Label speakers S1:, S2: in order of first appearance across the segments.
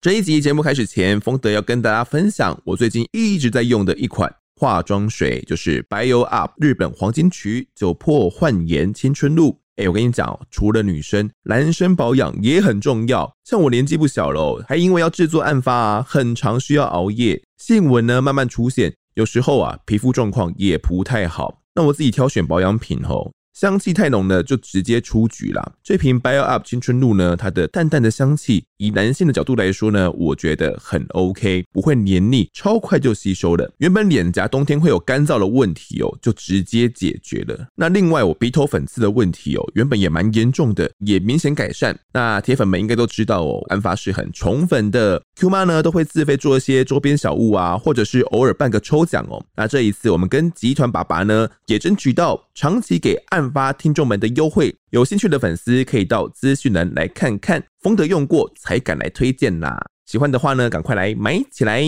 S1: 这一集节目开始前，丰德要跟大家分享我最近一直在用的一款化妆水，就是 Bio Up 日本黄金曲酒粕焕颜青春露。哎，我跟你讲，除了女生，男生保养也很重要。像我年纪不小了，还因为要制作案发啊，很常需要熬夜，细纹呢慢慢出现，有时候啊皮肤状况也不太好。那我自己挑选保养品吼。香气太浓呢，就直接出局啦。这瓶 Bio Up 青春露呢，它的淡淡的香气，以男性的角度来说呢，我觉得很 OK，不会黏腻，超快就吸收了。原本脸颊冬天会有干燥的问题哦，就直接解决了。那另外我鼻头粉刺的问题哦，原本也蛮严重的，也明显改善。那铁粉们应该都知道哦，安发是很宠粉的，Q 妈呢都会自费做一些周边小物啊，或者是偶尔办个抽奖哦。那这一次我们跟集团爸爸呢，也争取到长期给发听众们的优惠，有兴趣的粉丝可以到资讯栏来看看。丰德用过才敢来推荐啦，喜欢的话呢，赶快来买起来。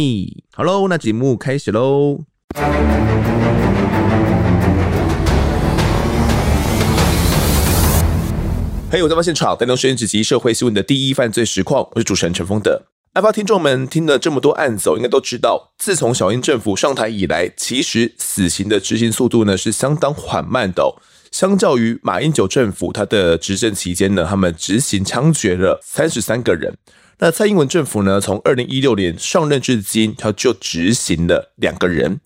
S1: 好喽，那节目开始喽。嘿我在发现场，带动声音直击社会新闻的第一犯罪实况，我是主持人陈丰德。案发听众们听了这么多案子，应该都知道，自从小英政府上台以来，其实死刑的执行速度呢是相当缓慢的哦。相较于马英九政府，他的执政期间呢，他们执行枪决了三十三个人。那蔡英文政府呢，从二零一六年上任至今，他就执行了两个人。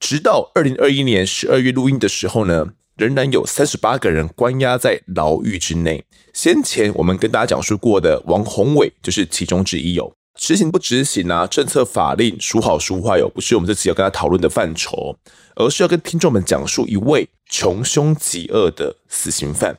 S1: 直到二零二一年十二月录音的时候呢，仍然有三十八个人关押在牢狱之内。先前我们跟大家讲述过的王宏伟就是其中之一有。执行不执行啊？政策法令孰好孰坏哦，不是我们这次要跟他讨论的范畴，而是要跟听众们讲述一位穷凶极恶的死刑犯。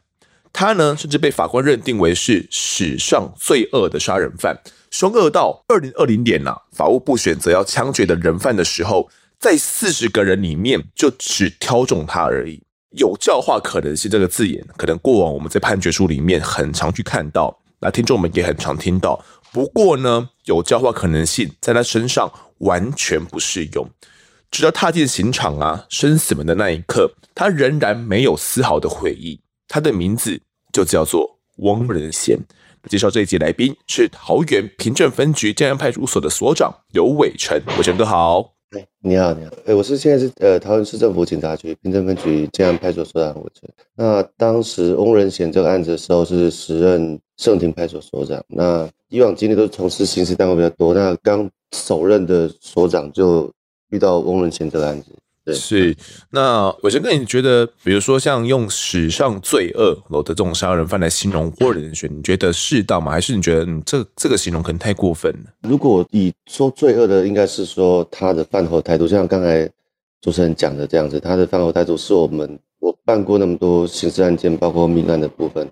S1: 他呢，甚至被法官认定为是史上最恶的杀人犯，凶恶到二零二零年呐、法务部选择要枪决的人犯的时候，在四十个人里面就只挑中他而已。有教化可能性这个字眼，可能过往我们在判决书里面很常去看到，那听众们也很常听到。不过呢，有教化可能性在他身上完全不适用。直到踏进刑场啊，生死门的那一刻，他仍然没有丝毫的悔意。他的名字就叫做翁仁贤。介绍这一集来宾是桃园平镇分局建安派出所的所长刘伟成。伟成哥好。
S2: 哎，你好，你好。哎，我是现在是呃桃园市政府警察局平镇分局建安派出所所长伟成。那当时翁仁贤这个案子的时候是时任盛庭派出所所长。那以往经历都是从事刑事单位比较多，那刚首任的所长就遇到翁仁贤这个案子。对，
S1: 是。那伟成哥，你觉得，比如说像用史上最恶的这种杀人犯来形容翁仁贤，你觉得适当吗？还是你觉得，嗯，这这个形容可能太过分了？
S2: 如果以说罪恶的，应该是说他的犯后态度，像刚才主持人讲的这样子，他的犯后态度是我们我办过那么多刑事案件，包括命案的部分，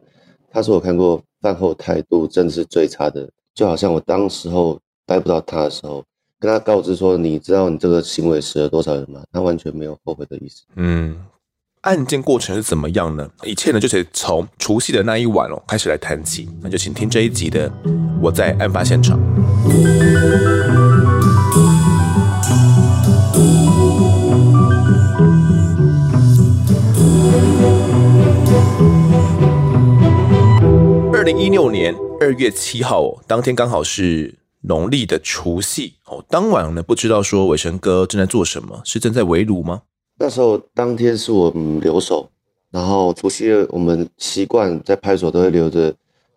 S2: 他是我看过。案后态度真的是最差的，就好像我当时候逮不到他的时候，跟他告知说：“你知道你这个行为死了多少人吗？”他完全没有后悔的意思。
S1: 嗯，案件过程是怎么样呢？一切呢，就是从除夕的那一晚哦开始来谈起。那就请听这一集的《我在案发现场》。零一六年二月七号哦，当天刚好是农历的除夕哦。当晚呢，不知道说伟成哥正在做什么，是正在围炉吗？
S2: 那时候当天是我们留守，然后除夕我们习惯在派出所都会留着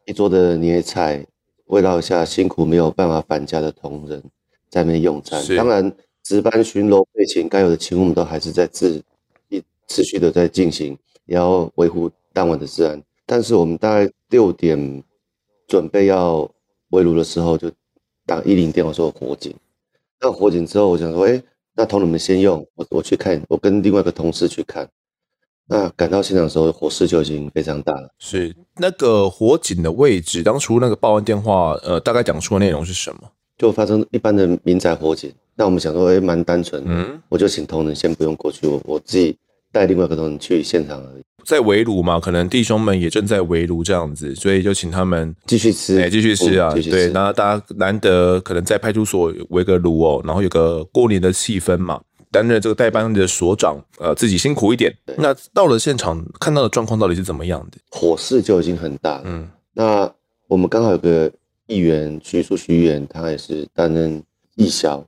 S2: 一桌的年夜菜，慰劳一下辛苦没有办法返家的同仁在那边用餐。是当然，值班巡逻备勤该有的勤务我们都还是在自一持续的在进行，也要维护当晚的治安。但是我们大概六点准备要围炉的时候，就打一零电话说火警。那火警之后，我想说，哎，那同仁们先用，我我去看，我跟另外一个同事去看。那赶到现场的时候，火势就已经非常大了。
S1: 是那个火警的位置，当初那个报案电话，呃，大概讲出的内容是什么？
S2: 就发生一般的民宅火警。那我们想说，哎，蛮单纯，嗯，我就请同仁先不用过去，我我自己带另外一个同仁去现场而已。
S1: 在围炉嘛，可能弟兄们也正在围炉这样子，所以就请他们
S2: 继续吃，
S1: 哎，继续吃啊，对，那大家难得可能在派出所围个炉哦，然后有个过年的气氛嘛，担任这个代班的所长，呃，自己辛苦一点。那到了现场看到的状况到底是怎么样的？
S2: 火势就已经很大，嗯，那我们刚好有个议员徐淑徐议员，他也是担任义消，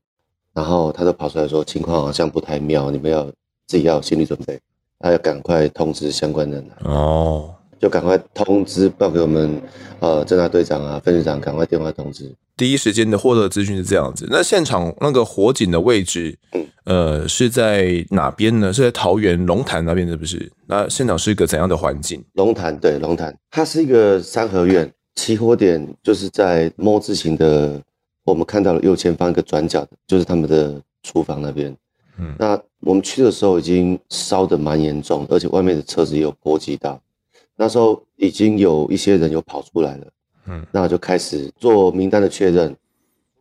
S2: 然后他就跑出来说情况好像不太妙，你们要自己要有心理准备，他要赶快通知相关人来哦，就赶快通知报给我们呃侦查队长啊、分局长，赶快电话通知。
S1: 第一时间的获得资讯是这样子。那现场那个火警的位置，嗯，呃，是在哪边呢？是在桃园龙潭那边，是不是？那现场是一个怎样的环境？
S2: 龙潭对，龙潭，它是一个三合院，起火点就是在摸字形的，我们看到了右前方一个转角，就是他们的厨房那边。嗯，那我们去的时候已经烧得蛮严重，而且外面的车子也有波及到，那时候已经有一些人有跑出来了。嗯，那我就开始做名单的确认，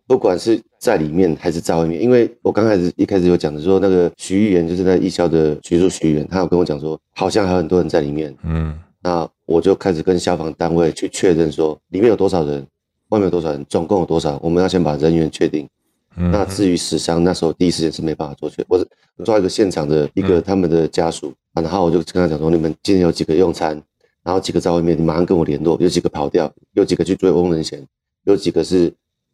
S2: 不管是在里面还是在外面，因为我刚开始一开始有讲的说，那个徐议员就是那义消的徐淑徐议员，他有跟我讲说，好像还有很多人在里面。嗯，那我就开始跟消防单位去确认说，里面有多少人，外面有多少人，总共有多少，我们要先把人员确定。嗯，那至于死伤，那时候第一时间是没办法做确，我是抓一个现场的一个他们的家属，然后我就跟他讲说，你们今天有几个用餐？然后几个在外面，你马上跟我联络。有几个跑掉，有几个去追翁仁贤，有几个是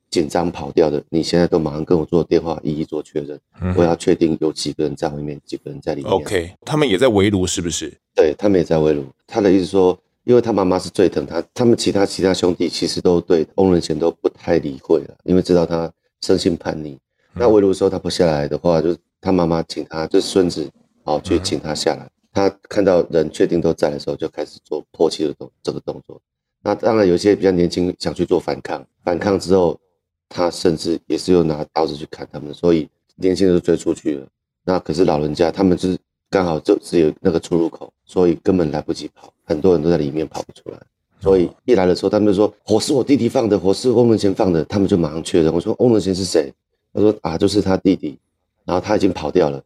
S2: 紧张跑掉的。你现在都马上跟我做电话，一一做确认。嗯、我要确定有几个人在外面，几个人在里面。
S1: OK，他们也在围炉，是不是？
S2: 对，他们也在围炉。他的意思说，因为他妈妈是最疼他，他们其他其他兄弟其实都对翁仁贤都不太理会了，因为知道他生性叛逆。嗯、那围炉的时候他不下来的话，就是他妈妈请他，就是孙子，哦去请他下来。嗯他看到人确定都在的时候，就开始做泼气的动这个动作。那当然有些比较年轻想去做反抗，反抗之后，他甚至也是又拿刀子去砍他们，所以年轻人就追出去了。那可是老人家他们就是刚好就只有那个出入口，所以根本来不及跑，很多人都在里面跑不出来。所以一来的时候，他们就说火是我弟弟放的，火是翁文贤放的，他们就马上确认。我说翁文贤是谁？他说啊，就是他弟弟，然后他已经跑掉了。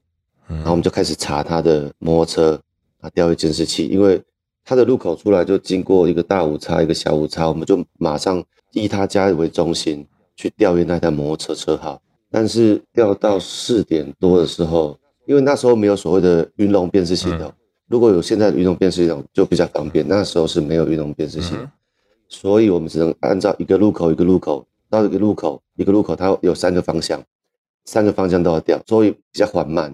S2: 然后我们就开始查他的摩托车，啊，调阅监视器，因为他的路口出来就经过一个大五叉，一个小五叉，我们就马上以他家为中心去调阅那台摩托车车号。但是调到四点多的时候，因为那时候没有所谓的云龙辨识系统，如果有现在的运动辨识系统就比较方便，那时候是没有运动辨识系统，所以我们只能按照一个路口一个路口到一个路口一个路口，它有三个方向，三个方向都要调，所以比较缓慢。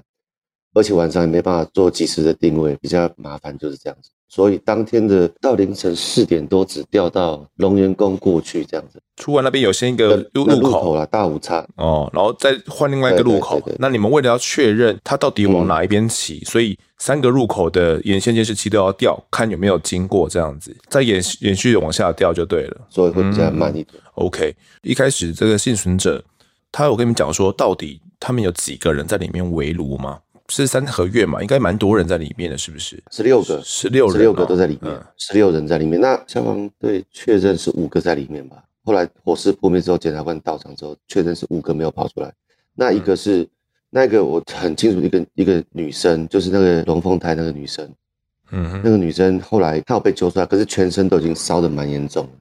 S2: 而且晚上也没办法做及时的定位，比较麻烦，就是这样子。所以当天的到凌晨四点多，只调到龙源宫过去这样子。
S1: 出完那边有先一个路路口
S2: 了，大五叉
S1: 哦，然后再换另外一个路口。那你们为了要确认他到底往哪一边骑，嗯、所以三个入口的沿线监视器都要调，看有没有经过这样子，再延延续往下调就对了。
S2: 所以会比较慢一点。
S1: 嗯、OK，一开始这个幸存者，他有跟你们讲说，到底他们有几个人在里面围炉吗？是三合院嘛，应该蛮多人在里面的，是不是？
S2: 十六个，
S1: 十六人，
S2: 十六个都在里面，十六人在里面。那消防队确认是五个在里面吧？后来火势扑灭之后，检察官到场之后，确认是五个没有跑出来。那一个是、嗯、那个我很清楚，一个一个女生，就是那个龙凤胎那个女生。嗯哼，那个女生后来她有被救出来，可是全身都已经烧得蛮严重了。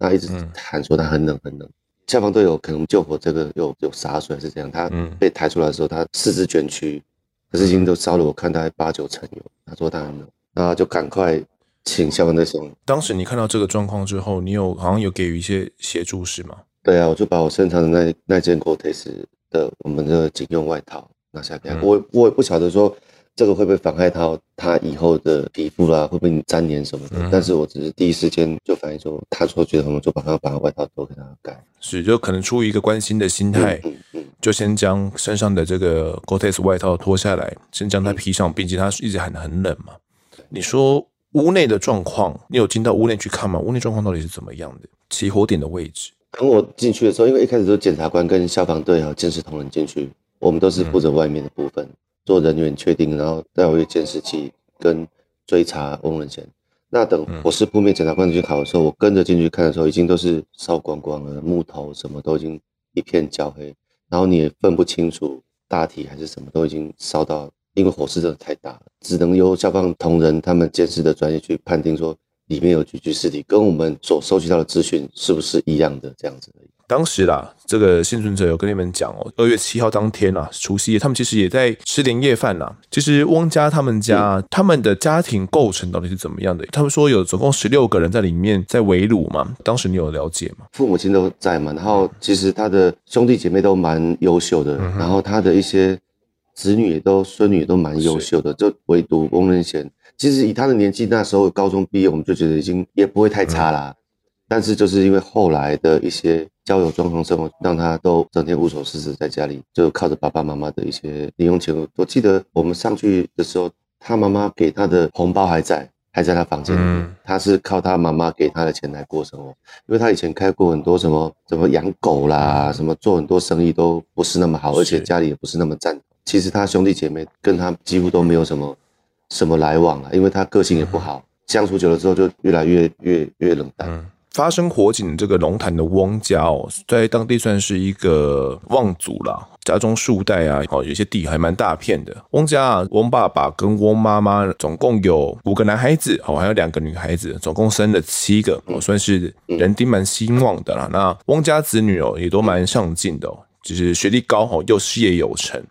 S2: 那一直喊说她很冷很冷。消防队有可能救火这个有有洒水还是这样？她被抬出来的时候，她四肢卷曲。可是已经都烧了，我看大概八九成有。他说他很冷，然后就赶快请消防队送。
S1: 当时你看到这个状况之后，你有好像有给予一些协助是吗？
S2: 对啊，我就把我身上的那那件 Gore-Tex 的我们的警用外套拿下给他。嗯、我我也不晓得说这个会不会妨害到他以后的皮肤啦，会不会粘连什么的。嗯、但是我只是第一时间就反映说，他说觉得很冷，就把他把外套都给他盖。
S1: 是，就可能出于一个关心的心态。嗯嗯就先将身上的这个 Gore-Tex 外套脱下来，先将它披上，毕竟它一直喊得很冷嘛。你说屋内的状况，你有进到屋内去看吗？屋内状况到底是怎么样的？起火点的位置。
S2: 等我进去的时候，因为一开始都是检察官跟消防队还有监视同仁进去，我们都是负责外面的部分，嗯、做人员确定，然后带回监视器跟追查翁仁贤。那等火势扑灭，检察官去考的时候，我跟着进去看的时候，已经都是烧光光了，木头什么都已经一片焦黑。然后你也分不清楚大体还是什么，都已经烧到，因为火势真的太大了，只能由消防同仁他们监视的专业去判定说里面有几具尸体，跟我们所收集到的资讯是不是一样的这样子而已。
S1: 当时啦，这个幸存者有跟你们讲哦，二月七号当天啊，除夕夜，他们其实也在吃年夜饭呐。其实翁家他们家，嗯、他们的家庭构成到底是怎么样的？他们说有总共十六个人在里面在围炉嘛。当时你有了解吗？
S2: 父母亲都在嘛，然后其实他的兄弟姐妹都蛮优秀的，嗯、然后他的一些子女也都孙女也都蛮优秀的，是就唯独翁仁贤，其实以他的年纪，那时候高中毕业，我们就觉得已经也不会太差啦。嗯、但是就是因为后来的一些。交友状况生活，让他都整天无所事事，在家里就靠着爸爸妈妈的一些零用钱。我记得我们上去的时候，他妈妈给他的红包还在，还在他房间里面。他是靠他妈妈给他的钱来过生活，因为他以前开过很多什么什么养狗啦，什么做很多生意都不是那么好，而且家里也不是那么赞。其实他兄弟姐妹跟他几乎都没有什么什么来往了，因为他个性也不好，相处久了之后就越来越越越冷淡。
S1: 发生火警这个龙潭的翁家哦，在当地算是一个望族啦，家中数代啊，哦，有些地还蛮大片的。翁家啊，翁爸爸跟翁妈妈总共有五个男孩子哦，还有两个女孩子，总共生了七个哦，算是人丁蛮兴旺的啦。那翁家子女哦，也都蛮上进的哦，就是学历高哦，又事业有成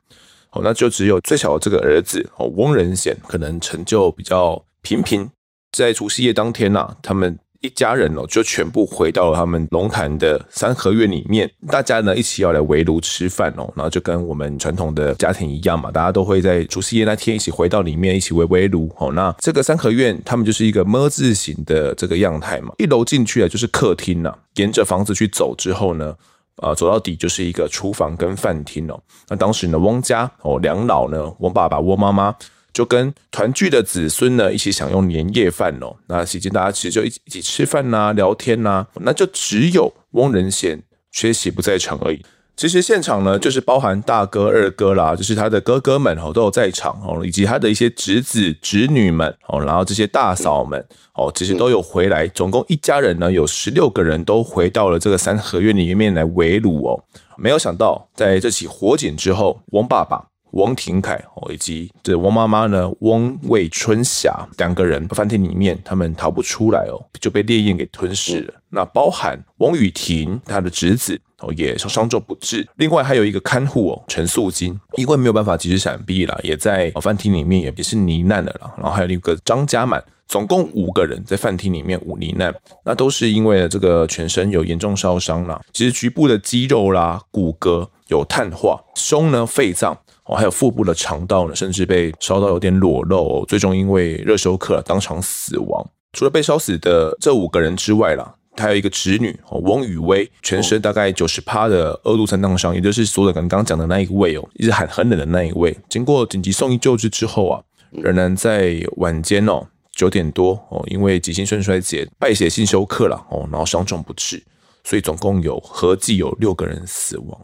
S1: 哦，那就只有最小的这个儿子哦，翁仁显可能成就比较平平。在除夕夜当天呐、啊，他们。一家人哦，就全部回到了他们龙潭的三合院里面，大家呢一起要来围炉吃饭哦，然后就跟我们传统的家庭一样嘛，大家都会在除夕夜那天一起回到里面一起围围炉哦。那这个三合院他们就是一个么字形的这个样态嘛，一楼进去啊就是客厅呐，沿着房子去走之后呢，呃，走到底就是一个厨房跟饭厅哦。那当时呢，翁家哦两老呢，翁爸爸、翁妈妈。就跟团聚的子孙呢一起享用年夜饭哦，那期间大家其实就一起一起吃饭呐、聊天呐、那就只有翁仁贤缺席不在场而已。其实现场呢，就是包含大哥、二哥啦，就是他的哥哥们哦都有在场哦，以及他的一些侄子、侄女们哦，然后这些大嫂们哦，其实都有回来，总共一家人呢有十六个人都回到了这个三合院里面来围炉哦。没有想到在这起火警之后，翁爸爸。翁廷凯哦，以及这王妈妈呢，汪魏春霞两个人饭店里面，他们逃不出来哦，就被烈焰给吞噬了。那包含汪雨婷她的侄子哦，也伤重不治。另外还有一个看护哦，陈素金，因为没有办法及时闪避了，也在饭厅里面也也是罹难的了。然后还有一个张家满，总共五个人在饭厅里面五罹难，那都是因为这个全身有严重烧伤了。其实局部的肌肉啦、骨骼有碳化，胸呢、肺脏。哦，还有腹部的肠道呢，甚至被烧到有点裸露，最终因为热休克当场死亡。除了被烧死的这五个人之外啦，还有一个侄女哦，翁雨薇，全身大概九十趴的二度三烫伤，也就是所有刚刚讲的那一位哦，一直喊很冷的那一位。经过紧急送医救治之后啊，仍然在晚间哦九点多哦，因为急性肾衰竭败血性休克了哦，然后伤重不治，所以总共有合计有六个人死亡。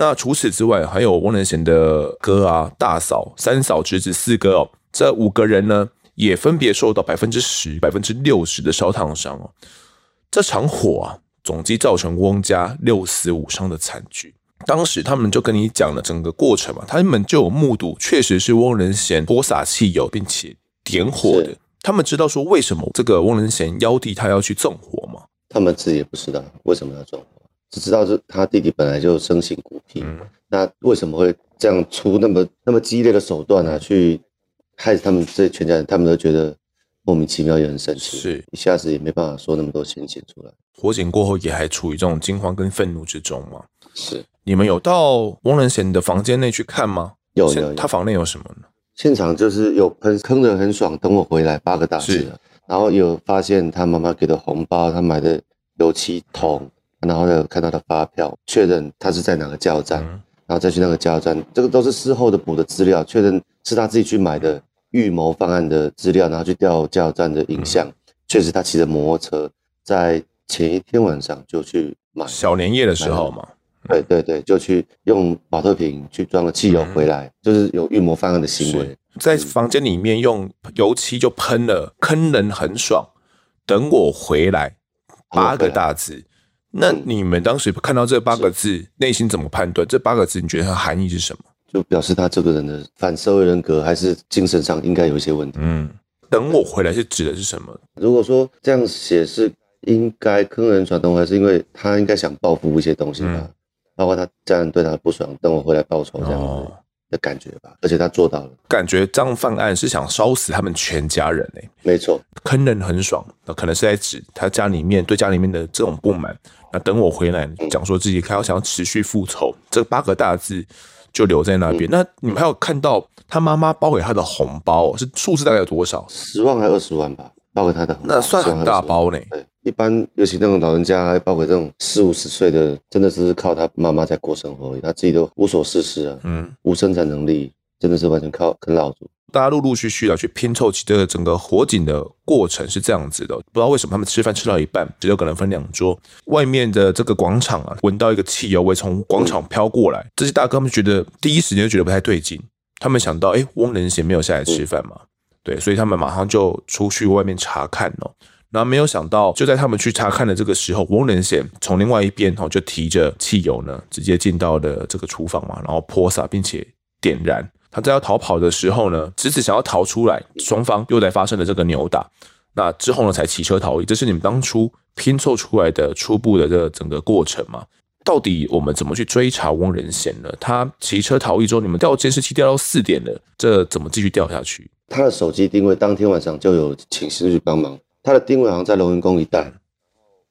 S1: 那除此之外，还有翁仁贤的哥啊、大嫂、三嫂、侄子四哥哦，这五个人呢，也分别受到百分之十、百分之六十的烧烫伤哦。这场火啊，总计造成翁家六死五伤的惨剧。当时他们就跟你讲了整个过程嘛，他们就有目睹，确实是翁仁贤泼洒汽油并且点火的。他们知道说为什么这个翁仁贤幺弟他要去纵火吗？
S2: 他们自己也不知道为什么要纵火。只知道是他弟弟本来就生性孤僻，嗯、那为什么会这样出那么那么激烈的手段呢、啊？去害他们这全家人，他们都觉得莫名其妙，也很生气，是一下子也没办法说那么多心情出来。
S1: 火警过后也还处于这种惊慌跟愤怒之中吗？
S2: 是。
S1: 你们有到翁仁贤的房间内去看吗？
S2: 有有有。
S1: 他房内有什么呢？
S2: 现场就是有喷坑的很爽，等我回来八个大字，是然后有发现他妈妈给的红包，他买的油漆桶。然后呢，看到他发票，确认他是在哪个加油站，嗯、然后再去那个加油站，这个都是事后的补的资料，确认是他自己去买的预谋方案的资料，然后去调加油站的影像，嗯、确实他骑着摩托车在前一天晚上就去买
S1: 小年夜的时候嘛，
S2: 对对对，就去用保特瓶去装了汽油回来，嗯、就是有预谋方案的行为，
S1: 在房间里面用油漆就喷了，坑人很爽，等我回来八个大字。那你们当时看到这八个字，内心怎么判断？这八个字你觉得它含义是什么？
S2: 就表示他这个人的反社会人格，还是精神上应该有一些问题。
S1: 嗯，等我回来是指的是什么？
S2: 如果说这样写是应该坑人传统，还是因为他应该想报复一些东西吧？嗯、包括他家人对他不爽，等我回来报仇这样子的感觉吧。哦、而且他做到了，
S1: 感觉这样犯案是想烧死他们全家人诶、欸。
S2: 没错，
S1: 坑人很爽，那可能是在指他家里面对家里面的这种不满。那等我回来讲说自己还要想要持续复仇，嗯、这八个大字就留在那边。嗯、那你们还有看到他妈妈包给他的红包是数字大概有多少？
S2: 十万还是二十万吧？包给他的，
S1: 那算很大包呢。
S2: 对，一般尤其那种老人家，包括这种四五十岁的，真的是靠他妈妈在过生活，他自己都无所事事啊，嗯，无生产能力，真的是完全靠啃老族。
S1: 大家陆陆续续的去拼凑起这个整个火警的过程是这样子的，不知道为什么他们吃饭吃到一半，只有可能分两桌。外面的这个广场啊，闻到一个汽油味从广场飘过来，这些大哥们觉得第一时间就觉得不太对劲，他们想到，哎，翁仁贤没有下来吃饭嘛？对，所以他们马上就出去外面查看哦。然后没有想到，就在他们去查看的这个时候，翁仁贤从另外一边哦就提着汽油呢，直接进到了这个厨房嘛，然后泼洒并且点燃。他在要逃跑的时候呢，侄子想要逃出来，双方又在发生了这个扭打。那之后呢，才骑车逃逸。这是你们当初拼凑出来的初步的这个整个过程嘛？到底我们怎么去追查翁仁贤呢？他骑车逃逸之后，你们调监视器调到四点了，这怎么继续调下去？
S2: 他的手机定位当天晚上就有请刑事局帮忙，他的定位好像在龙云宫一带。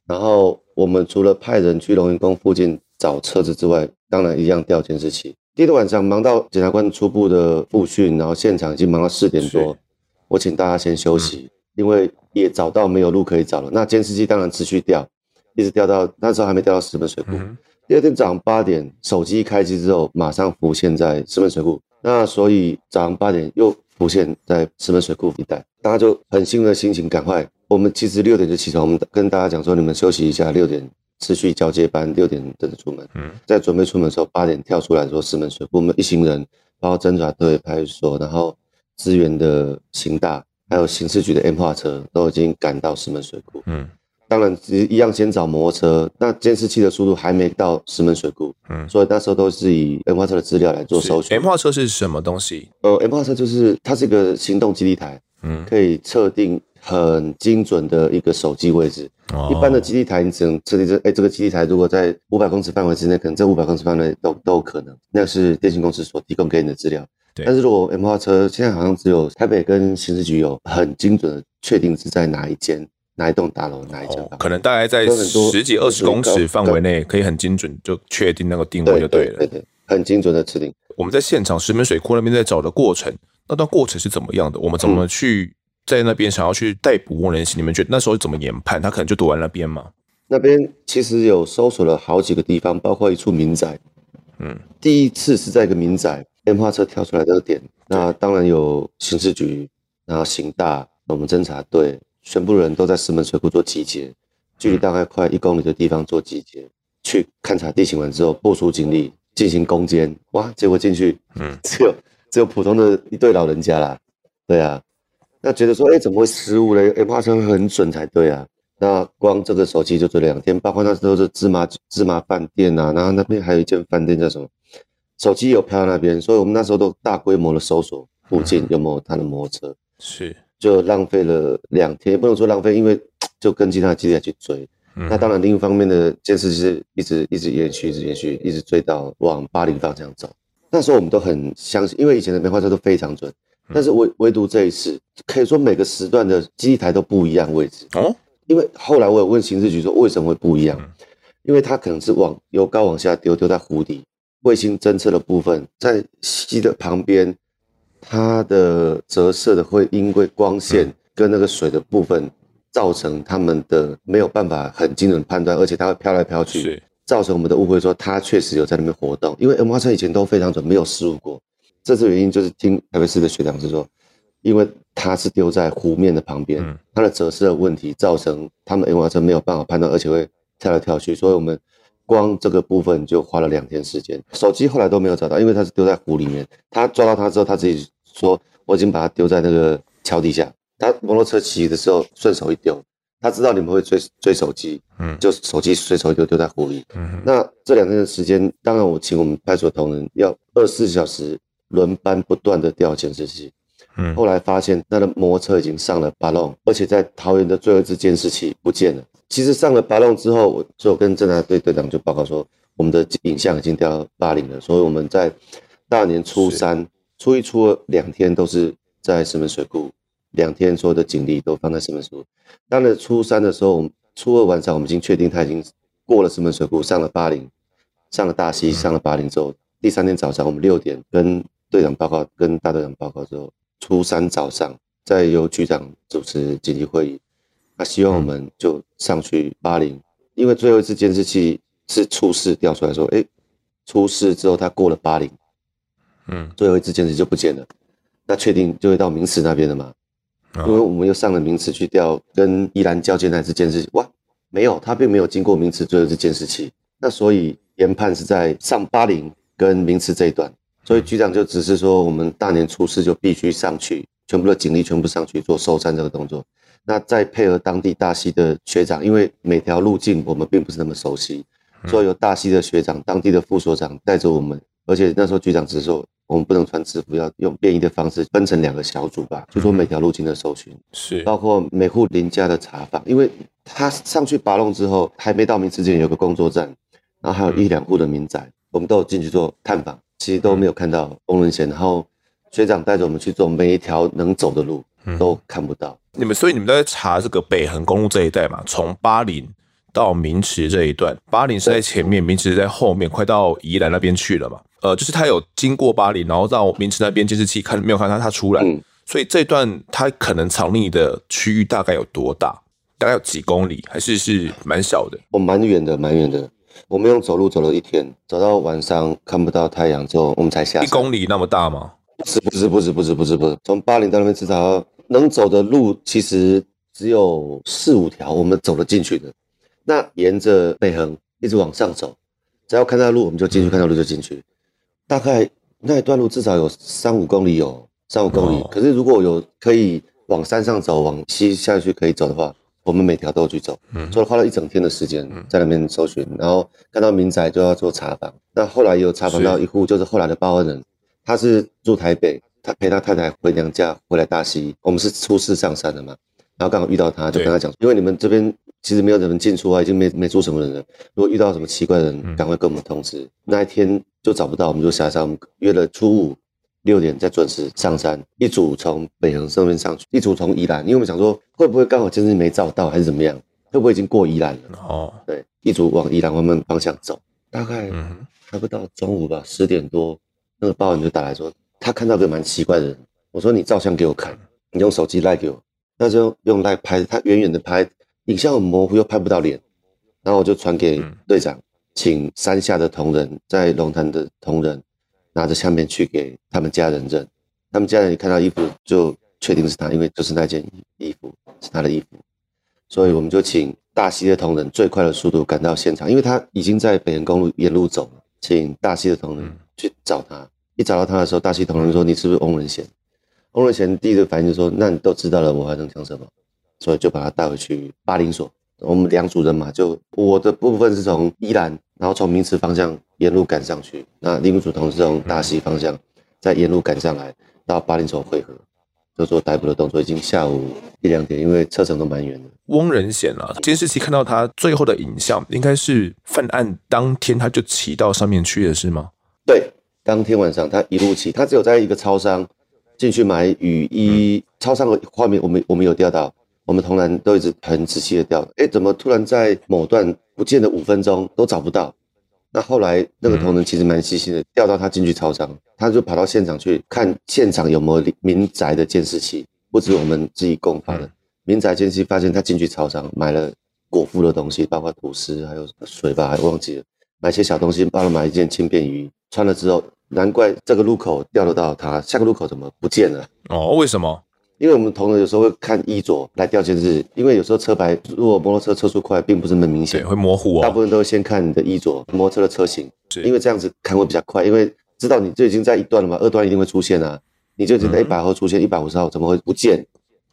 S2: 然后我们除了派人去龙云宫附近找车子之外，当然一样调监视器。第一天晚上忙到检察官初步的复讯，然后现场已经忙到四点多，我请大家先休息，嗯、因为也找到没有路可以找了。那监视器当然持续掉，一直掉到那时候还没掉到石门水库。嗯、第二天早上八点，手机一开机之后，马上浮现在石门水库。那所以早上八点又浮现在石门水库一带，大家就很兴奋的心情，赶快。我们其实六点就起床，我们跟大家讲说，你们休息一下，六点。持续交接班，六点等着出门。嗯，在准备出门的时候，八点跳出来说石门水库，我们一行人，包括侦查队、派出所，然后支援的刑大，还有刑事局的 M 化车，都已经赶到石门水库。嗯，当然一样先找摩托车，那监视器的速度还没到石门水库。嗯，所以那时候都是以 M 化车的资料来做搜寻。
S1: M 化车是什么东西？
S2: 呃，M 化车就是它是一个行动基地台，嗯，可以测定。很精准的一个手机位置，哦、一般的基地台你只能设定这，哎，这个基地台如果在五百公尺范围之内，可能这五百公尺范围都都有可能，那是电信公司所提供给你的资料。对但是如果 M 化车现在好像只有台北跟刑事局有很精准的确定是在哪一间、哪一栋大楼、哪一间、哦，
S1: 可能大概在十几二十公尺范围内可以很精准就确定那个定位就对了，
S2: 对，对对，很精准的指定。
S1: 我们在现场石门水库那边在找的过程，那段过程是怎么样的？我们怎么去？嗯在那边想要去逮捕翁仁贤，你们觉得那时候怎么研判？他可能就躲在那边吗？
S2: 那边其实有搜索了好几个地方，包括一处民宅。嗯，第一次是在一个民宅电话车跳出来这个点，那当然有刑事局，然后刑大，我们侦查队，全部人都在石门水库做集结，距离大概快一公里的地方做集结，去勘察地形完之后，部署警力进行攻坚。哇，结果进去，嗯，只有只有普通的一对老人家啦，对啊。那觉得说，哎、欸，怎么会失误嘞？哎，化车会很准才对啊。那光这个手机就追了两天，包括那时候是芝麻芝麻饭店啊，然后那边还有一间饭店叫什么，手机有飘到那边，所以我们那时候都大规模的搜索附近有没有他的摩托车，是就浪费了两天，也不能说浪费，因为就跟其他的基地去追。嗯、那当然另一方面的监视是一直一直延续，一直延续，一直追到往巴黎方向走。那时候我们都很相信，因为以前的梅花车都非常准。但是唯唯独这一次，可以说每个时段的基地台都不一样位置哦。因为后来我有问刑事局说为什么会不一样，因为它可能是往由高往下丢，丢在湖底，卫星侦测的部分在溪的旁边，它的折射的会因为光线跟那个水的部分，造成他们的没有办法很精准判断，而且它会飘来飘去，造成我们的误会说它确实有在那边活动。因为 M 化车以前都非常准，没有失误过。这次原因就是听台北市的学长是说，因为它是丢在湖面的旁边，它的折射的问题造成他们 M 化车没有办法判断，而且会跳来跳去，所以我们光这个部分就花了两天时间。手机后来都没有找到，因为它是丢在湖里面。他抓到它之后，他自己说我已经把它丢在那个桥底下。他摩托车骑的时候顺手一丢，他知道你们会追追手机，嗯，就手机随手一丢丢在湖里。嗯，那这两天的时间，当然我请我们派出所同仁要二十四小时。轮班不断的调监视器，嗯，后来发现他的摩托车已经上了巴龙，而且在桃园的最后一支监视器不见了。其实上了巴龙之后，我就跟侦查队队长就报告说，我们的影像已经调到八零了，所以我们在大年初三、初一、初二两天都是在石门水库，两天所有的警力都放在石门水库。当然初三的时候，我们初二晚上我们已经确定他已经过了石门水库，上了八零，上了大溪，上了八零之后，第三天早上我们六点跟队长报告，跟大队长报告之后。初三早上，再由局长主持紧急会议，他希望我们就上去八零，因为最后一次监视器是初四调出来说，哎，初四之后他过了八零，嗯，最后一次监视就不见了，那确定就会到明池那边了嘛？因为我们又上了名池去调跟依兰交接那次监视器，哇，没有，他并没有经过名池最后一次监视器，那所以研判是在上八零跟名池这一段。所以局长就只是说，我们大年初四就必须上去，全部的警力全部上去做搜山这个动作。那再配合当地大溪的学长，因为每条路径我们并不是那么熟悉，所以由大溪的学长、当地的副所长带着我们。而且那时候局长只是说，我们不能穿制服，要用便衣的方式分成两个小组吧，就说每条路径的搜寻，是包括每户邻家的查访。因为他上去拔龙之后，还没到明池之前有个工作站，然后还有一两户的民宅，我们都有进去做探访。其实都没有看到翁仁贤，然后学长带着我们去走每一条能走的路，都看不到。
S1: 你们所以你们都在查这个北横公路这一带嘛？从巴林到明池这一段，巴林是在前面，明池在后面，快到宜兰那边去了嘛？呃，就是他有经过巴林，然后到明池那边监视器看没有看到他出来，嗯、所以这段他可能藏匿的区域大概有多大？大概有几公里？还是是蛮小的？
S2: 哦，蛮远的，蛮远的。我们用走路走了一天，走到晚上看不到太阳之后，我们才下。
S1: 一公里那么大吗？
S2: 不是不是不是不是不是不是，从巴林到那边至少能走的路其实只有四五条，我们走了进去的。那沿着北横一直往上走，只要看到路我们就进去，看到路就进去。大概那一段路至少有三五公里有三五公里。可是如果有可以往山上走，往西下去可以走的话。我们每条都去走，做了花了一整天的时间在那边搜寻，然后看到民宅就要做查房。那后来有查房到一户，就是后来的报案人，他是住台北，他陪他太太回娘家，回来大溪。我们是初四上山的嘛，然后刚好遇到他，就跟他讲，因为你们这边其实没有人进出啊，已经没没住什么人了。如果遇到什么奇怪的人，赶快跟我们通知。那一天就找不到，我们就下山，我们约了初五。六点再准时上山，一组从北横上面上去，一组从宜兰，因为我们想说会不会刚好监视没照到，还是怎么样？会不会已经过宜兰了？哦，对，一组往宜兰方面方向走，大概还不到中午吧，十点多，那个报案就打来说，他看到个蛮奇怪的人。我说你照相给我看，你用手机赖给我，那就用赖拍，他远远的拍，影像很模糊又拍不到脸，然后我就传给队长，请山下的同仁，在龙潭的同仁。拿着相片去给他们家人认，他们家人一看到衣服就确定是他，因为就是那件衣服是他的衣服，所以我们就请大溪的同仁最快的速度赶到现场，因为他已经在北横公路沿路走了，请大溪的同仁去找他。一找到他的时候，大溪同仁说：“你是不是翁仁贤？”翁仁贤第一个反应就说：“那你都知道了，我还能讲什么？”所以就把他带回去八林所。我们两组人嘛，就我的部分是从宜兰，然后从名池方向沿路赶上去。那另一组同事从大溪方向再沿路赶上来，到八零所汇合，就做逮捕的动作。已经下午一两点，因为车程都蛮远的。
S1: 翁仁贤啊，监视器看到他最后的影像，应该是犯案当天他就骑到上面去了，是吗？
S2: 对，当天晚上他一路骑，他只有在一个超商进去买雨衣。超商的画面我们我们有调到。我们同仁都一直很仔细的调，哎，怎么突然在某段不见了五分钟都找不到？那后来那个同仁其实蛮细心的，调到他进去超商，他就跑到现场去看现场有没有民宅的监视器，不止我们自己供发的民宅监视器，发现他进去超商买了果腹的东西，包括吐司还有水吧，还忘记了买些小东西，帮他买一件轻便雨衣，穿了之后，难怪这个路口调得到他，下个路口怎么不见了？
S1: 哦，为什么？
S2: 因为我们同仁有时候会看衣着来调监视，因为有时候车牌如果摩托车车速快，并不是那么明显，
S1: 会模糊哦。
S2: 大部分都会先看你的衣着，摩托车的车型，是。因为这样子看会比较快，因为知道你就已经在一段了嘛，二段一定会出现啊，你就觉得一百号出现，一百五十号怎么会不见？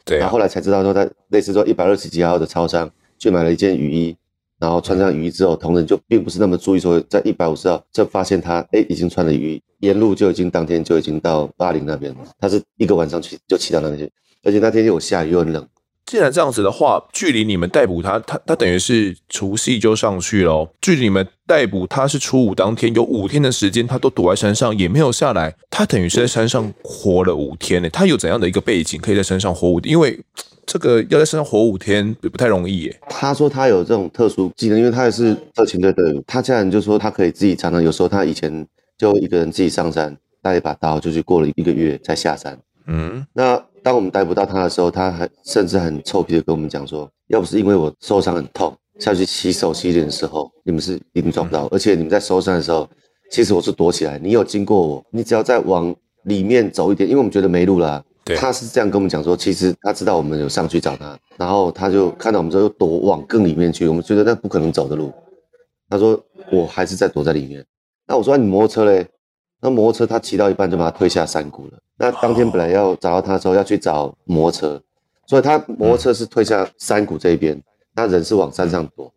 S2: 对、啊，然后后来才知道说他类似说一百二十几号的超商去买了一件雨衣，然后穿上雨衣之后，同仁就并不是那么注意，说在一百五十号就发现他哎已经穿了雨衣，沿路就已经当天就已经到巴陵那边了。他是一个晚上去就骑到那边去，而且那天又有下雨又很冷。
S1: 既然这样子的话，距离你们逮捕他，他他等于是除夕就上去了。距离你们逮捕他是初五当天，有五天的时间，他都躲在山上，也没有下来。他等于是在山上活了五天呢。他有怎样的一个背景，可以在山上活五天？因为这个要在山上活五天也不太容易耶。
S2: 他说他有这种特殊技能，因为他也是特勤队队伍。他家人就说他可以自己常常，有时候他以前就一个人自己上山，带一把刀，就去过了一个月再下山。嗯，那。当我们逮不到他的时候，他还甚至很臭屁的跟我们讲说：“要不是因为我受伤很痛，下去洗手洗脸的时候，你们是一定抓不到。而且你们在搜山的时候，其实我是躲起来，你有经过我，你只要再往里面走一点，因为我们觉得没路了啊。他是这样跟我们讲说，其实他知道我们有上去找他，然后他就看到我们之后又躲往更里面去，我们觉得那不可能走的路。他说我还是在躲在里面。那我说你摩托车嘞？那摩托车他骑到一半就把他推下山谷了。”那当天本来要找到他的时候，要去找摩托车，所以他摩托车是推下山谷这边，那人是往山上躲。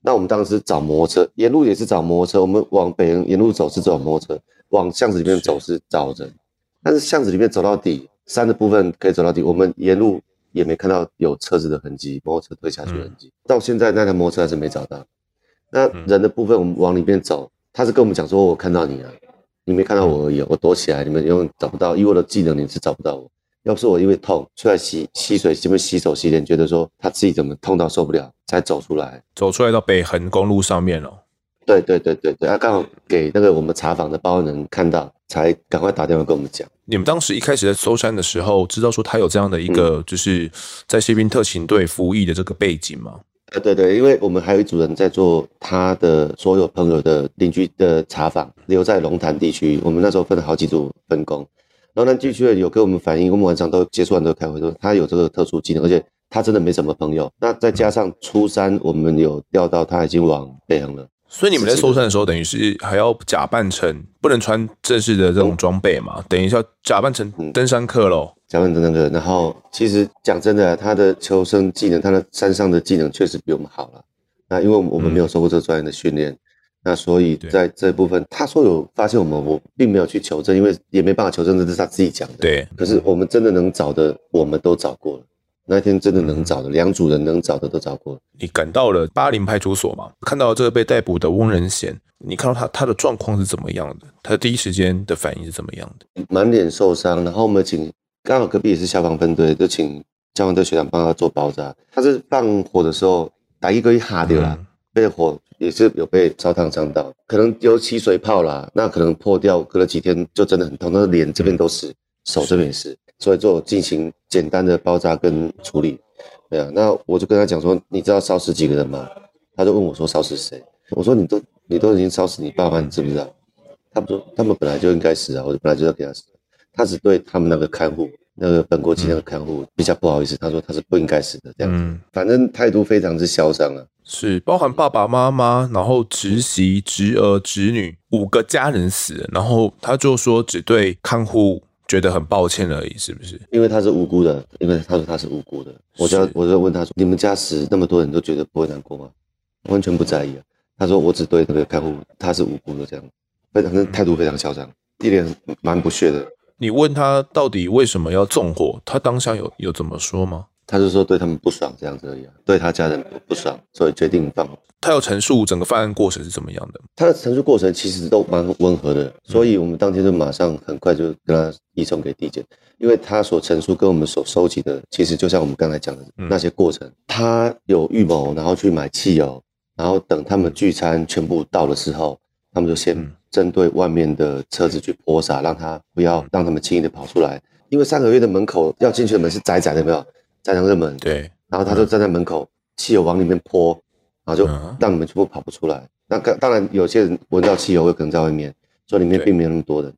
S2: 那我们当时找摩托车，沿路也是找摩托车。我们往北沿路走是找摩托车，往巷子里面走是找人。但是巷子里面走到底，山的部分可以走到底，我们沿路也没看到有车子的痕迹，摩托车推下去的痕迹。到现在那台摩托车还是没找到。那人的部分，我们往里面走，他是跟我们讲说：“我看到你了。”你没看到我而已，我躲起来，你们永远找不到。以我的技能，你是找不到我。要不是我因为痛出来洗洗水，这边洗手洗脸，觉得说他自己怎么痛到受不了，才走出来。
S1: 走出来到北横公路上面了。
S2: 对对对对对，他刚好给那个我们查访的报案人看到，才赶快打电话跟我们讲。
S1: 你们当时一开始在搜山的时候，知道说他有这样的一个，就是在宪兵特勤队服役的这个背景吗？
S2: 呃，对对，因为我们还有一组人在做他的所有朋友的邻居的查访，留在龙潭地区。我们那时候分了好几组分工，龙潭地区的有给我们反映，我们晚上都结束完都开会说他有这个特殊技能，而且他真的没什么朋友。那再加上初三，我们有调到他已经往北横了。
S1: 所以你们在搜山的时候，等于是还要假扮成不能穿正式的这种装备嘛？等于是要假扮成登山客喽。
S2: 假扮登山客，然后其实讲真的，他的求生技能，他的山上的技能确实比我们好了。那因为我们没有受过这个专业的训练，那所以在这部分，他说有发现我们，我并没有去求证，因为也没办法求证，这是他自己讲的。
S1: 对。
S2: 可是我们真的能找的，我们都找过了。那天真的能找的，两组人能找的都找过了。
S1: 你赶到了巴陵派出所嘛？看到这个被逮捕的翁仁贤，你看到他他的状况是怎么样的？他第一时间的反应是怎么样的？
S2: 满脸受伤，然后我们请刚好隔壁也是消防分队，就请消防队学长帮他做包扎。他是放火的时候打一个一哈掉了，嗯、被火也是有被烧烫伤到，可能有起水泡啦，那可能破掉，隔了几天就真的很痛，他的脸这边都是，嗯、手这边也是。所以就进行简单的包扎跟处理，对啊，那我就跟他讲说，你知道烧死几个人吗？他就问我说烧死谁？我说你都你都已经烧死你爸妈，你知不知道？他们说他们本来就应该死啊，我本来就要给他死。他只对他们那个看护，那个本国籍那个看护比较不好意思，他说他是不应该死的这样子，嗯、反正态度非常之嚣张啊。
S1: 是包含爸爸妈妈，然后侄媳、侄儿、侄女五个家人死，然后他就说只对看护。觉得很抱歉而已，是不是？
S2: 因为他是无辜的，因为他说他是无辜的，我就我就问他说：“你们家死那么多人都觉得不会难过吗？”完全不在意啊。他说：“我只对那个看护，他是无辜的，这样，非常态度非常嚣张，一脸蛮不屑的。”
S1: 你问他到底为什么要纵火，他当下有有怎么说吗？
S2: 他就说对他们不爽这样子而已啊，对他家人不不爽，所以决定放。
S1: 他有陈述整个犯案过程是怎么样的？
S2: 他的陈述过程其实都蛮温和的，所以我们当天就马上很快就跟他移送给地检，因为他所陈述跟我们所收集的，其实就像我们刚才讲的那些过程，他有预谋，然后去买汽油，然后等他们聚餐全部到的时候，他们就先针对外面的车子去泼洒，让他不要让他们轻易的跑出来，因为三合院的门口要进去的门是窄窄的，没有？站上热门，
S1: 对，
S2: 然后他就站在门口，嗯、汽油往里面泼，然后就让你们全部跑不出来。嗯、那当然，有些人闻到汽油，有可能在外面，所以里面并没有那么多人。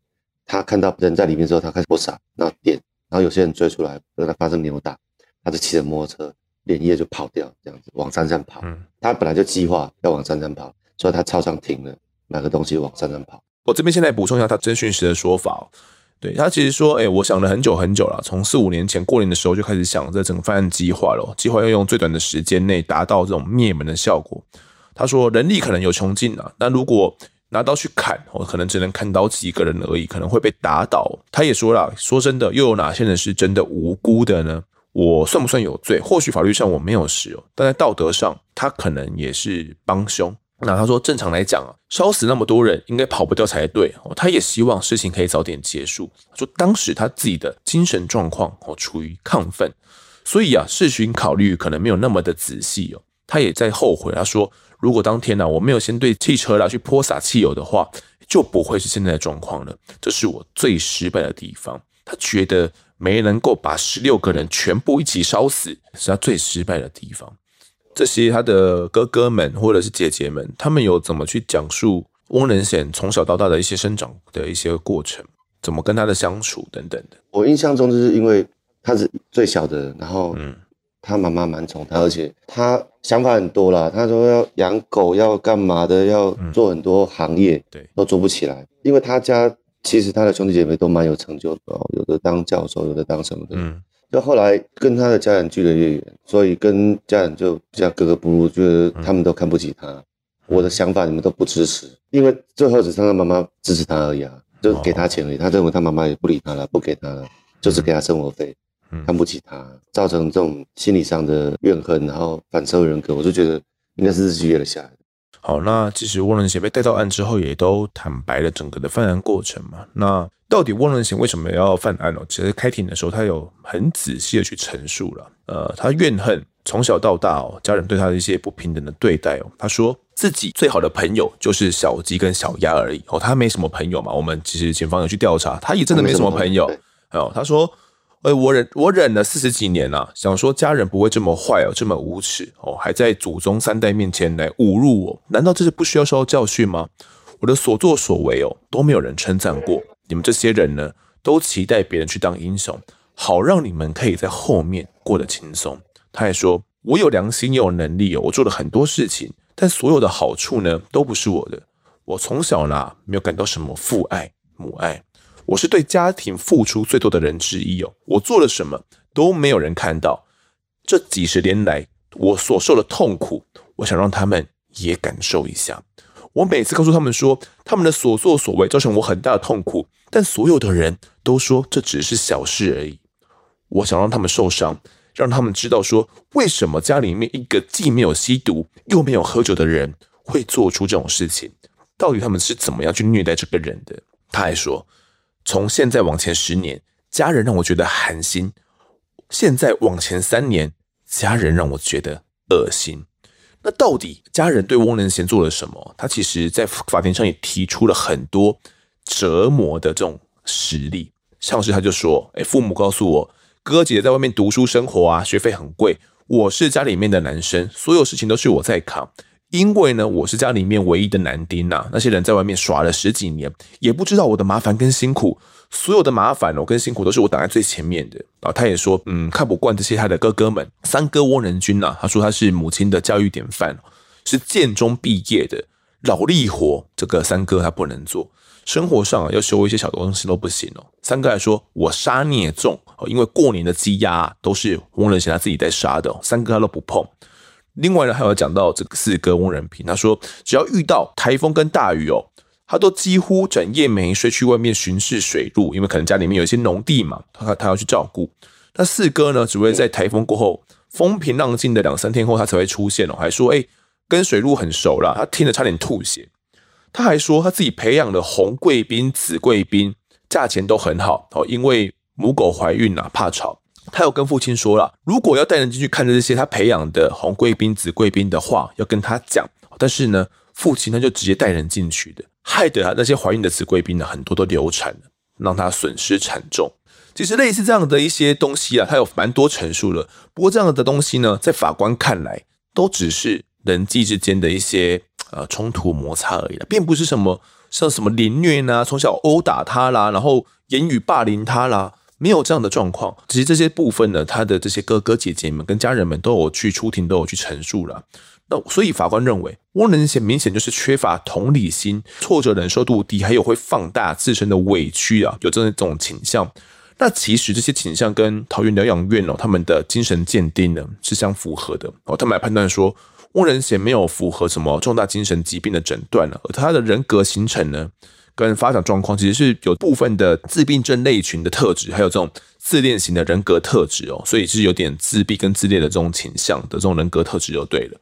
S2: 他看到人在里面之后，他开始泼洒，然后点，然后有些人追出来，跟他发生扭打，他就骑着摩托车连夜就跑掉，这样子往山上跑。嗯、他本来就计划要往山上跑，所以他超商停了，买个东西往山上跑。
S1: 我这边现在补充一下他侦讯时的说法。对，他其实说，哎，我想了很久很久了，从四五年前过年的时候就开始想这整个犯案计划了，计划要用最短的时间内达到这种灭门的效果。他说人力可能有穷尽了，那如果拿刀去砍，我可能只能砍倒几个人而已，可能会被打倒。他也说了，说真的，又有哪些人是真的无辜的呢？我算不算有罪？或许法律上我没有事哦，但在道德上，他可能也是帮凶。那他说，正常来讲啊，烧死那么多人，应该跑不掉才对哦。他也希望事情可以早点结束。他说，当时他自己的精神状况哦，处于亢奋，所以啊，事情考虑可能没有那么的仔细哦。他也在后悔。他说，如果当天呢、啊，我没有先对汽车啦去泼洒汽油的话，就不会是现在的状况了。这是我最失败的地方。他觉得没能够把十六个人全部一起烧死，是他最失败的地方。这些他的哥哥们或者是姐姐们，他们有怎么去讲述翁仁显从小到大的一些生长的一些过程，怎么跟他的相处等等的。
S2: 我印象中就是因为他是最小的，然后嗯，他妈妈蛮宠他，而且他想法很多啦。他说要养狗，要干嘛的，要做很多行业，对，都做不起来。因为他家其实他的兄弟姐妹都蛮有成就的，有的当教授，有的当什么的，嗯。就后来跟他的家人距离越远，所以跟家人就比较格格不入，就是他们都看不起他。我的想法你们都不支持，因为最后只剩他妈妈支持他而已啊，就给他钱而已。他认为他妈妈也不理他了，不给他了，就是给他生活费，看不起他，造成这种心理上的怨恨，然后反社会人格。我就觉得应该是日积月累下来的。
S1: 好，那其实翁仁贤被带到案之后，也都坦白了整个的犯案过程嘛。那到底汪仁贤为什么要犯案哦？其实开庭的时候，他有很仔细的去陈述了。呃，他怨恨从小到大哦，家人对他的一些不平等的对待哦。他说自己最好的朋友就是小鸡跟小鸭而已哦，他没什么朋友嘛。我们其实警方有去调查，他也真的没什么朋友。哦，他说，哎，我忍我忍了四十几年了，想说家人不会这么坏哦，这么无耻哦，还在祖宗三代面前来侮辱我，难道这是不需要受到教训吗？我的所作所为哦，都没有人称赞过。你们这些人呢，都期待别人去当英雄，好让你们可以在后面过得轻松。他还说：“我有良心，也有能力哦，我做了很多事情，但所有的好处呢，都不是我的。我从小呢，没有感到什么父爱、母爱，我是对家庭付出最多的人之一哦。我做了什么都没有人看到。这几十年来，我所受的痛苦，我想让他们也感受一下。我每次告诉他们说，他们的所作所为造成我很大的痛苦。”但所有的人都说这只是小事而已。我想让他们受伤，让他们知道说，为什么家里面一个既没有吸毒又没有喝酒的人会做出这种事情？到底他们是怎么样去虐待这个人的？他还说，从现在往前十年，家人让我觉得寒心；现在往前三年，家人让我觉得恶心。那到底家人对翁仁贤做了什么？他其实在法庭上也提出了很多。折磨的这种实例，像是他就说：“哎，父母告诉我，哥哥姐姐在外面读书生活啊，学费很贵。我是家里面的男生，所有事情都是我在扛。因为呢，我是家里面唯一的男丁呐。那些人在外面耍了十几年，也不知道我的麻烦跟辛苦。所有的麻烦哦跟辛苦都是我挡在最前面的。啊他也说，嗯，看不惯这些他的哥哥们。三哥翁仁军呐，他说他是母亲的教育典范，是建中毕业的，劳力活这个三哥他不能做。”生活上啊，要修一些小东西都不行哦。三哥还说，我杀孽重哦，因为过年的鸡鸭都是翁仁贤他自己在杀的，三哥他都不碰。另外呢，还有讲到这个四哥翁仁平，他说只要遇到台风跟大雨哦，他都几乎整夜没睡去外面巡视水路，因为可能家里面有一些农地嘛，他他要去照顾。那四哥呢，只会在台风过后风平浪静的两三天后，他才会出现哦，还说哎，跟水路很熟啦，他听了差点吐血。他还说他自己培养的红贵宾、紫贵宾价钱都很好哦，因为母狗怀孕啊，怕吵。他有跟父亲说了，如果要带人进去看这些他培养的红贵宾、紫贵宾的话，要跟他讲。但是呢，父亲他就直接带人进去的，害得那些怀孕的紫贵宾呢，很多都流产了，让他损失惨重。其实类似这样的一些东西啊，他有蛮多陈述了。不过这样的东西呢，在法官看来，都只是人际之间的一些。呃，冲突摩擦而已啦，并不是什么像什么凌虐呐，从小殴打他啦，然后言语霸凌他啦，没有这样的状况。其实这些部分呢，他的这些哥哥姐姐们跟家人们都有去出庭，都有去陈述了。那所以法官认为，翁仁贤明显就是缺乏同理心，挫折忍受度低，还有会放大自身的委屈啊，有这样这种倾向。那其实这些倾向跟桃园疗养院哦，他们的精神鉴定呢是相符合的哦，他们来判断说。翁仁贤没有符合什么重大精神疾病的诊断了，而他的人格形成呢，跟发展状况其实是有部分的自闭症类群的特质，还有这种自恋型的人格特质哦，所以是有点自闭跟自恋的这种倾向的这种人格特质就对了。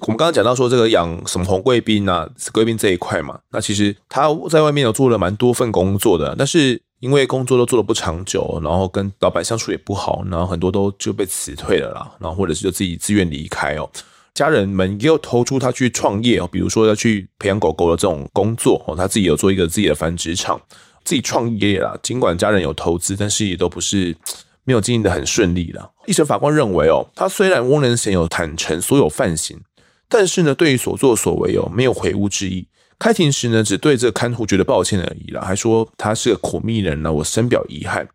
S1: 我们刚刚讲到说这个养什么红贵宾啊、贵宾这一块嘛，那其实他在外面有做了蛮多份工作的，但是因为工作都做得不长久，然后跟老板相处也不好，然后很多都就被辞退了啦，然后或者是就自己自愿离开哦。家人们也有投出他去创业哦，比如说要去培养狗狗的这种工作哦，他自己有做一个自己的繁殖场，自己创业啦。尽管家人有投资，但是也都不是没有经营得很顺利啦。一审法官认为哦，他虽然翁仁贤有坦承所有犯行。但是呢，对于所作所为哦，没有悔悟之意。开庭时呢，只对这个看护觉得抱歉而已啦，还说他是个苦命人呢，我深表遗憾。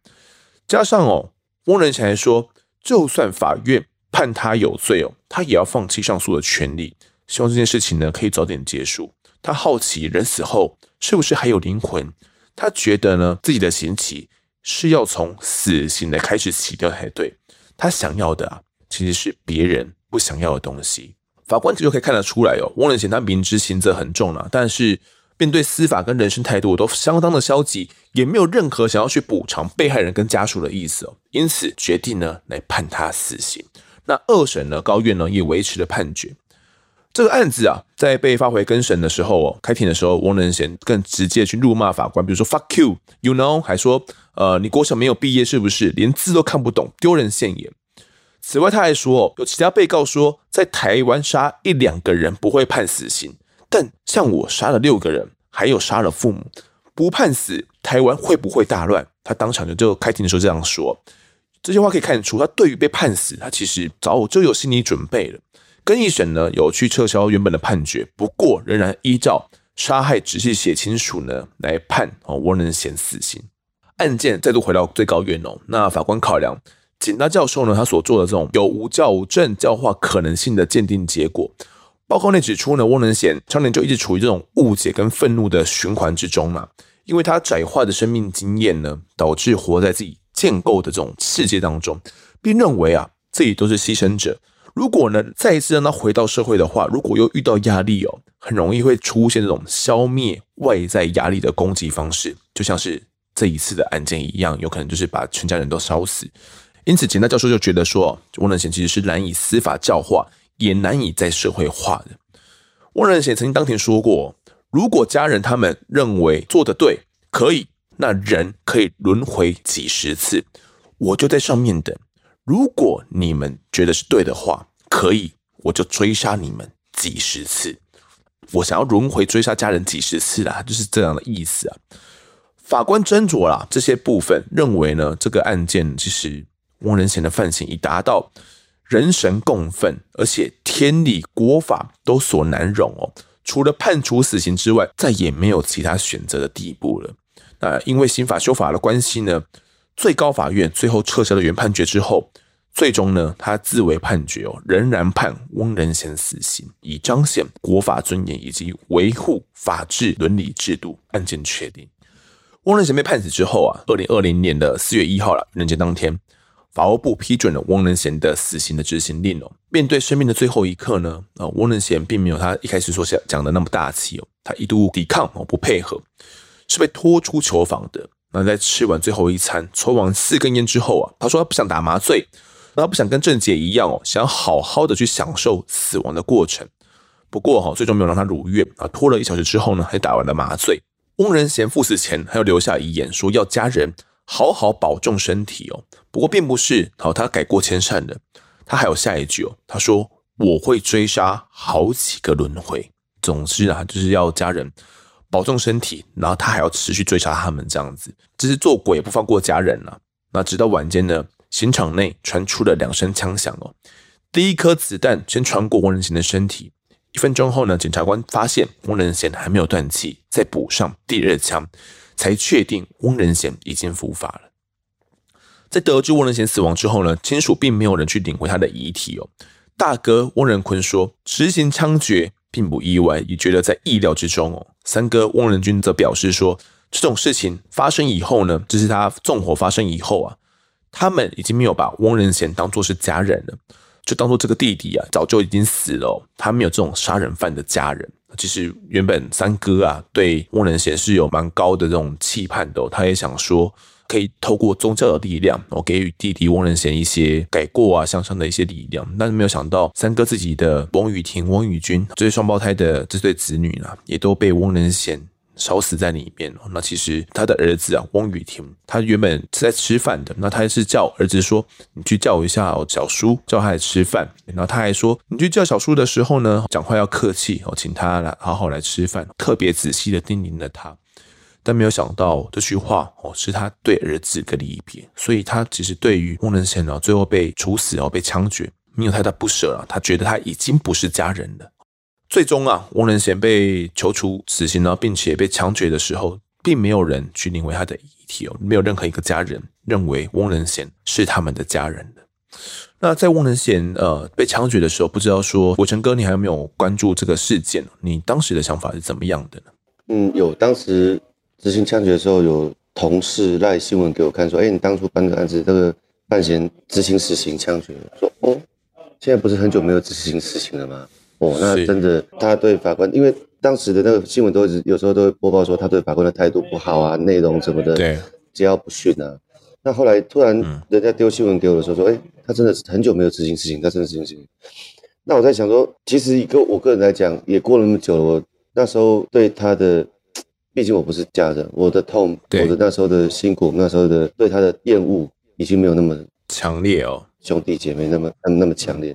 S1: 加上哦，翁仁贤还说，就算法院判他有罪哦，他也要放弃上诉的权利，希望这件事情呢可以早点结束。他好奇人死后是不是还有灵魂？他觉得呢，自己的刑期是要从死刑的开始起掉才对。他想要的啊，其实是别人不想要的东西。法官就可以看得出来哦，汪仁贤他明知刑责很重了，但是面对司法跟人生态度都相当的消极，也没有任何想要去补偿被害人跟家属的意思哦，因此决定呢来判他死刑。那二审呢，高院呢也维持了判决。这个案子啊，在被发回更审的时候哦，开庭的时候，翁仁贤更直接去辱骂法官，比如说 “fuck you”，you know，还说呃，你国小没有毕业是不是？连字都看不懂，丢人现眼。此外，他还说，有其他被告说，在台湾杀一两个人不会判死刑，但像我杀了六个人，还有杀了父母，不判死，台湾会不会大乱？他当场就就开庭的时候这样说，这句话可以看出，他对于被判死，他其实早就有心理准备了。更一审呢，有去撤销原本的判决，不过仍然依照杀害直系血亲属呢来判哦，翁能贤死刑。案件再度回到最高院哦，那法官考量。警大教授呢，他所做的这种有无教无证教化可能性的鉴定结果，报告内指出呢，翁仁贤常年就一直处于这种误解跟愤怒的循环之中嘛，因为他窄化的生命经验呢，导致活在自己建构的这种世界当中，并认为啊，自己都是牺牲者。如果呢，再一次让他回到社会的话，如果又遇到压力哦，很容易会出现这种消灭外在压力的攻击方式，就像是这一次的案件一样，有可能就是把全家人都烧死。因此，简大教授就觉得说，翁仁贤其实是难以司法教化，也难以再社会化的。汪仁贤曾经当庭说过，如果家人他们认为做得对，可以，那人可以轮回几十次，我就在上面等。如果你们觉得是对的话，可以，我就追杀你们几十次。我想要轮回追杀家人几十次啦，就是这样的意思啊。法官斟酌啦这些部分，认为呢，这个案件其实。翁仁贤的犯行已达到人神共愤，而且天理国法都所难容哦。除了判处死刑之外，再也没有其他选择的地步了。那因为刑法修法的关系呢，最高法院最后撤销了原判决之后，最终呢，他自为判决哦，仍然判翁仁贤死刑，以彰显国法尊严以及维护法治伦理制度。案件确定，翁仁贤被判死之后啊，二零二零年的四月一号了，人间当天。法务部批准了翁仁贤的死刑的执行令哦。面对生命的最后一刻呢，啊，翁仁贤并没有他一开始所想讲的那么大气哦。他一度抵抗哦，不配合，是被拖出囚房的。那在吃完最后一餐、抽完四根烟之后啊，他说他不想打麻醉，他不想跟郑捷一样哦，想好好的去享受死亡的过程。不过哈，最终没有让他如愿啊。拖了一小时之后呢，还打完了麻醉。翁仁贤赴死前还要留下遗言，说要家人好好保重身体哦。不过并不是，好，他改过迁善的，他还有下一句哦，他说我会追杀好几个轮回。总之啊，就是要家人保重身体，然后他还要持续追杀他们这样子，这是做鬼也不放过家人了。那直到晚间呢，刑场内传出了两声枪响哦，第一颗子弹先穿过翁仁贤的身体，一分钟后呢，检察官发现翁仁贤还没有断气，再补上第二枪，才确定翁仁贤已经伏法了。在得知翁仁贤死亡之后呢，亲属并没有人去领回他的遗体哦。大哥翁仁坤说，执行枪决并不意外，也觉得在意料之中哦。三哥翁仁军则表示说，这种事情发生以后呢，就是他纵火发生以后啊，他们已经没有把翁仁贤当作是家人了。就当做这个弟弟啊，早就已经死了，他没有这种杀人犯的家人。其实原本三哥啊，对翁仁贤是有蛮高的这种期盼的，他也想说。可以透过宗教的力量，我给予弟弟翁仁贤一些改过啊、向上的一些力量。但是没有想到，三哥自己的翁雨婷、翁雨君这些双胞胎的这对子女呢、也都被翁仁贤烧死在里面。那其实他的儿子啊，翁雨婷，他原本是在吃饭的，那他是叫儿子说：“你去叫一下小叔，叫他来吃饭。”然后他还说：“你去叫小叔的时候呢，讲话要客气哦，请他来好好来吃饭。”特别仔细的叮咛了他。但没有想到这句话哦，是他对儿子的离别，所以他其实对于翁仁贤啊，最后被处死哦，被枪决，没有太大不舍了。他觉得他已经不是家人了。最终啊，翁仁贤被求处死刑呢，并且被枪决的时候，并没有人去领回他的遗体哦，没有任何一个家人认为翁仁贤是他们的家人的。那在翁仁贤呃被枪决的时候，不知道说伟成哥，你还有没有关注这个事件？你当时的想法是怎么样的呢？
S2: 嗯，有当时。执行枪决的时候，有同事赖新闻给我看，说：“哎、欸，你当初办这个案子，这个范闲执行死刑枪决。”说：“哦，现在不是很久没有执行死刑了吗？哦，那真的，他对法官，因为当时的那个新闻都有时候都会播报说他对法官的态度不好啊，内容什么的，对，桀骜不驯啊。那后来突然人家丢新闻给我的时候，说：‘哎、欸，他真的是很久没有执行死刑，他真的执行死刑。’那我在想说，其实一个我个人来讲，也过了那么久了，我那时候对他的。”毕竟我不是家人，我的痛，我的那时候的辛苦，那时候的对他的厌恶，已经没有那么
S1: 强烈哦，
S2: 兄弟姐妹那么那么那么强烈。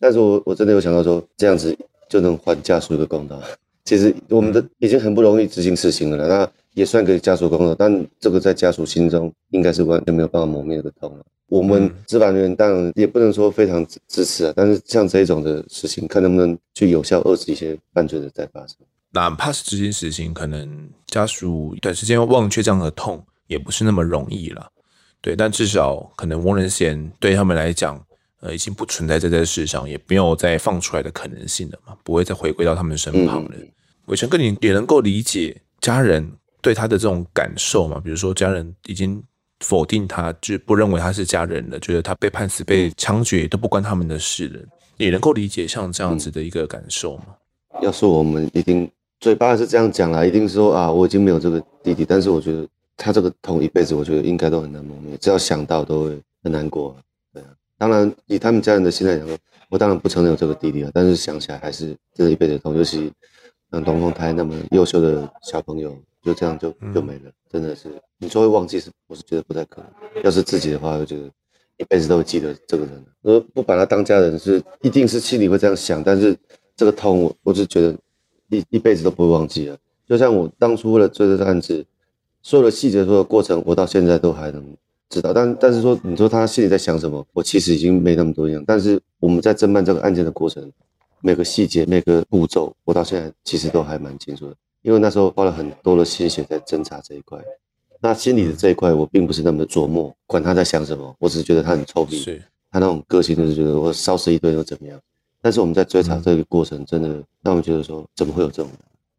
S2: 但是我我真的有想到说，这样子就能还家属一个公道。其实我们的已经很不容易执行死刑了，那也算给家属公道。但这个在家属心中，应该是完全没有办法磨灭的痛了。我们执法人员当然也不能说非常支持啊，但是像这种的事情，看能不能去有效遏制一些犯罪的再发生。
S1: 哪怕是执行死刑，可能家属短时间忘却这样的痛，也不是那么容易了。对，但至少可能翁仁贤对他们来讲，呃，已经不存在在这个世上，也没有再放出来的可能性了嘛，不会再回归到他们身旁了。伟成哥，你也能够理解家人对他的这种感受嘛？比如说，家人已经否定他，就不认为他是家人了，觉得他被判死、被枪决都不关他们的事了，也能够理解像这样子的一个感受吗？
S2: 要是我们一定。嘴巴是这样讲啦，一定说啊，我已经没有这个弟弟，但是我觉得他这个痛一辈子，我觉得应该都很难磨灭，只要想到都会很难过。对啊，当然以他们家人的心态来说，我当然不承认有这个弟弟了，但是想起来还是真的一辈子痛，尤其像龙凤胎那么优秀的小朋友，就这样就就没了，真的是你说会忘记是，我是觉得不太可能。要是自己的话，我觉得一辈子都会记得这个人。我不把他当家人是，一定是心里会这样想，但是这个痛，我我是觉得。一一辈子都不会忘记了，就像我当初为了追这个案子，所有的细节、所有的过程，我到现在都还能知道。但但是说，你说他心里在想什么，我其实已经没那么多样。但是我们在侦办这个案件的过程，每个细节、每个步骤，我到现在其实都还蛮清楚的。因为那时候花了很多的心血在侦查这一块，那心里的这一块我并不是那么琢磨，管他在想什么，我只是觉得他很臭屁，他那种个性就是觉得我烧死一堆又怎么样。但是我们在追查这个过程，真的让我们觉得说，怎么会有这种？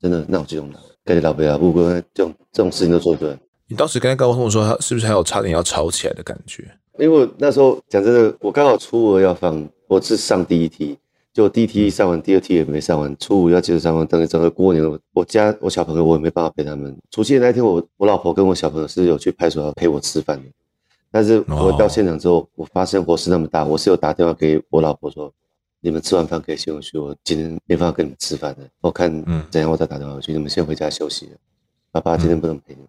S2: 真的闹这种的，感觉老不要，不过这种这种事情都做出来。
S1: 你当时跟他沟通的时候，他是不是还有差点要吵起来的感觉？
S2: 因为那时候讲真的，我刚好初二要放，我是上第一梯，就第一梯上完，第二梯也没上完，初五要接着上完。等于整个过年，我家我小朋友我也没办法陪他们。除夕那天我，我我老婆跟我小朋友是有去派出所陪我吃饭的。但是我到现场之后，我发现火势那么大，我是有打电话给我老婆说。你们吃完饭可以先回去，我今天没办法跟你们吃饭的。我看怎样，我再打电话回去。你们先回家休息了。爸爸今天不能陪你们，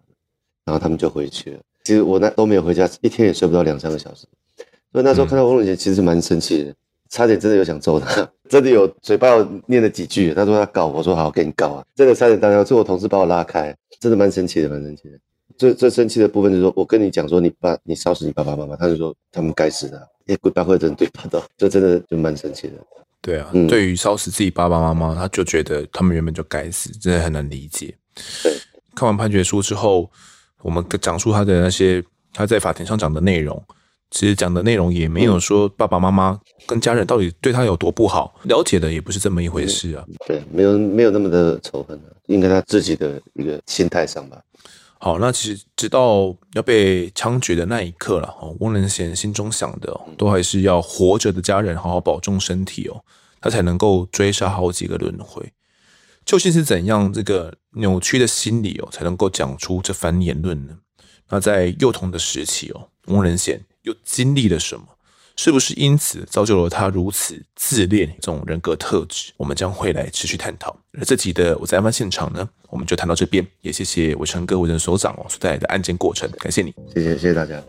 S2: 然后他们就回去了。其实我那都没有回家，一天也睡不到两三个小时。所以那时候看到翁永杰，其实蛮生气的，差点真的有想揍他，真的有嘴巴有念了几句。他说他告我，说好，给你告啊。真的差点打电话，是我同事把我拉开，真的蛮生气的，蛮生气的。最最生气的部分就是说，我跟你讲说，你爸你烧死你爸爸妈妈，他就说他们该死的。也鬼八会真对不到，这真的就蛮神奇的。
S1: 对啊，嗯、对于烧死自己爸爸妈妈，他就觉得他们原本就该死，真的很难理解。
S2: 对，
S1: 看完判决书之后，我们讲述他的那些他在法庭上讲的内容，其实讲的内容也没有说爸爸妈妈跟家人到底对他有多不好，了解的也不是这么一回事啊。
S2: 对，没有没有那么的仇恨，啊应该他自己的一个心态上吧。
S1: 好，那其实直到要被枪决的那一刻了，哦，翁仁贤心中想的都还是要活着的家人好好保重身体哦，他才能够追杀好几个轮回。究竟是怎样这个扭曲的心理哦，才能够讲出这番言论呢？那在幼童的时期哦，翁仁贤又经历了什么？是不是因此造就了他如此自恋这种人格特质？我们将会来持续探讨。而这集的我在案发现场呢，我们就谈到这边。也谢谢伟成哥、伟成所长哦所带来的案件过程，感谢你，
S2: 谢谢谢谢大家。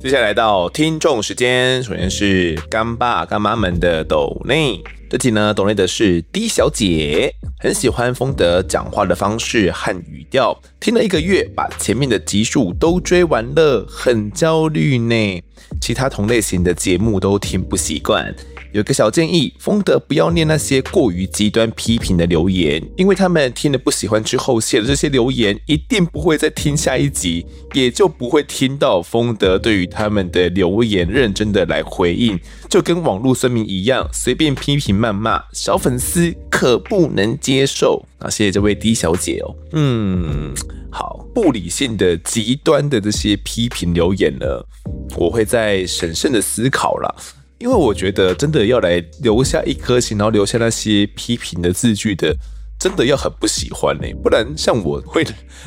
S1: 接下来到听众时间，首先是干爸干妈们的抖内。这集呢，懂内的是 D 小姐，很喜欢丰德讲话的方式和语调，听了一个月，把前面的集数都追完了，很焦虑呢。其他同类型的节目都听不习惯。有个小建议，丰德不要念那些过于极端批评的留言，因为他们听了不喜欢之后写的这些留言，一定不会再听下一集，也就不会听到丰德对于他们的留言认真的来回应，就跟网络酸民一样，随便批评谩骂，小粉丝可不能接受。啊，谢谢这位 D 小姐哦，嗯，好，不理性的、极端的这些批评留言呢，我会再审慎的思考了。因为我觉得真的要来留下一颗心，然后留下那些批评的字句的，真的要很不喜欢呢，不然像我会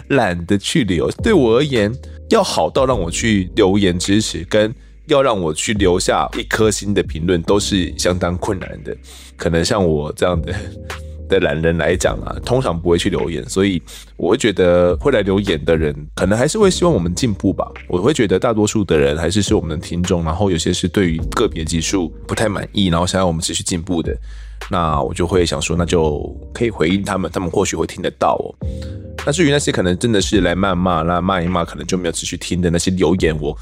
S1: 懒得去留。对我而言，要好到让我去留言支持，跟要让我去留下一颗心的评论，都是相当困难的。可能像我这样的。的懒人来讲啊，通常不会去留言，所以我会觉得会来留言的人，可能还是会希望我们进步吧。我会觉得大多数的人还是是我们的听众，然后有些是对于个别技术不太满意，然后想要我们持续进步的，那我就会想说，那就可以回应他们，他们或许会听得到哦。那至于那些可能真的是来谩骂，那骂一骂可能就没有持续听的那些留言，我。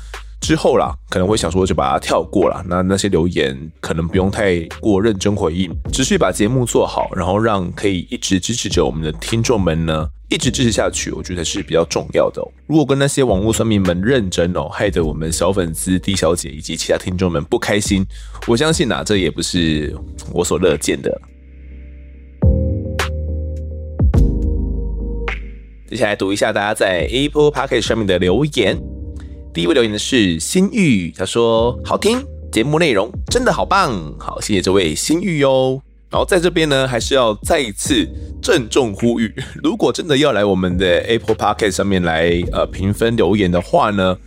S1: 之后啦，可能会想说就把它跳过了。那那些留言可能不用太过认真回应，只是把节目做好，然后让可以一直支持着我们的听众们呢，一直支持下去，我觉得是比较重要的。如果跟那些网络酸民们认真哦，害得我们小粉丝 D 小姐以及其他听众们不开心，我相信呐，这也不是我所乐见的。接下来读一下大家在 Apple Podcast 上面的留言。第一位留言的是心玉，他说好听，节目内容真的好棒，好，谢谢这位心玉哟。然后在这边呢，还是要再一次郑重呼吁，如果真的要来我们的 Apple Podcast 上面来呃评分留言的话呢，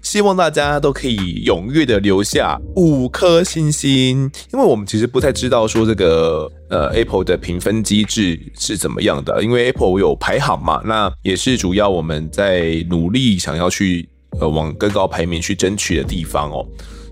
S1: 希望大家都可以踊跃的留下五颗星星，因为我们其实不太知道说这个呃 Apple 的评分机制是怎么样的，因为 Apple 有排行嘛，那也是主要我们在努力想要去。呃，往更高排名去争取的地方哦，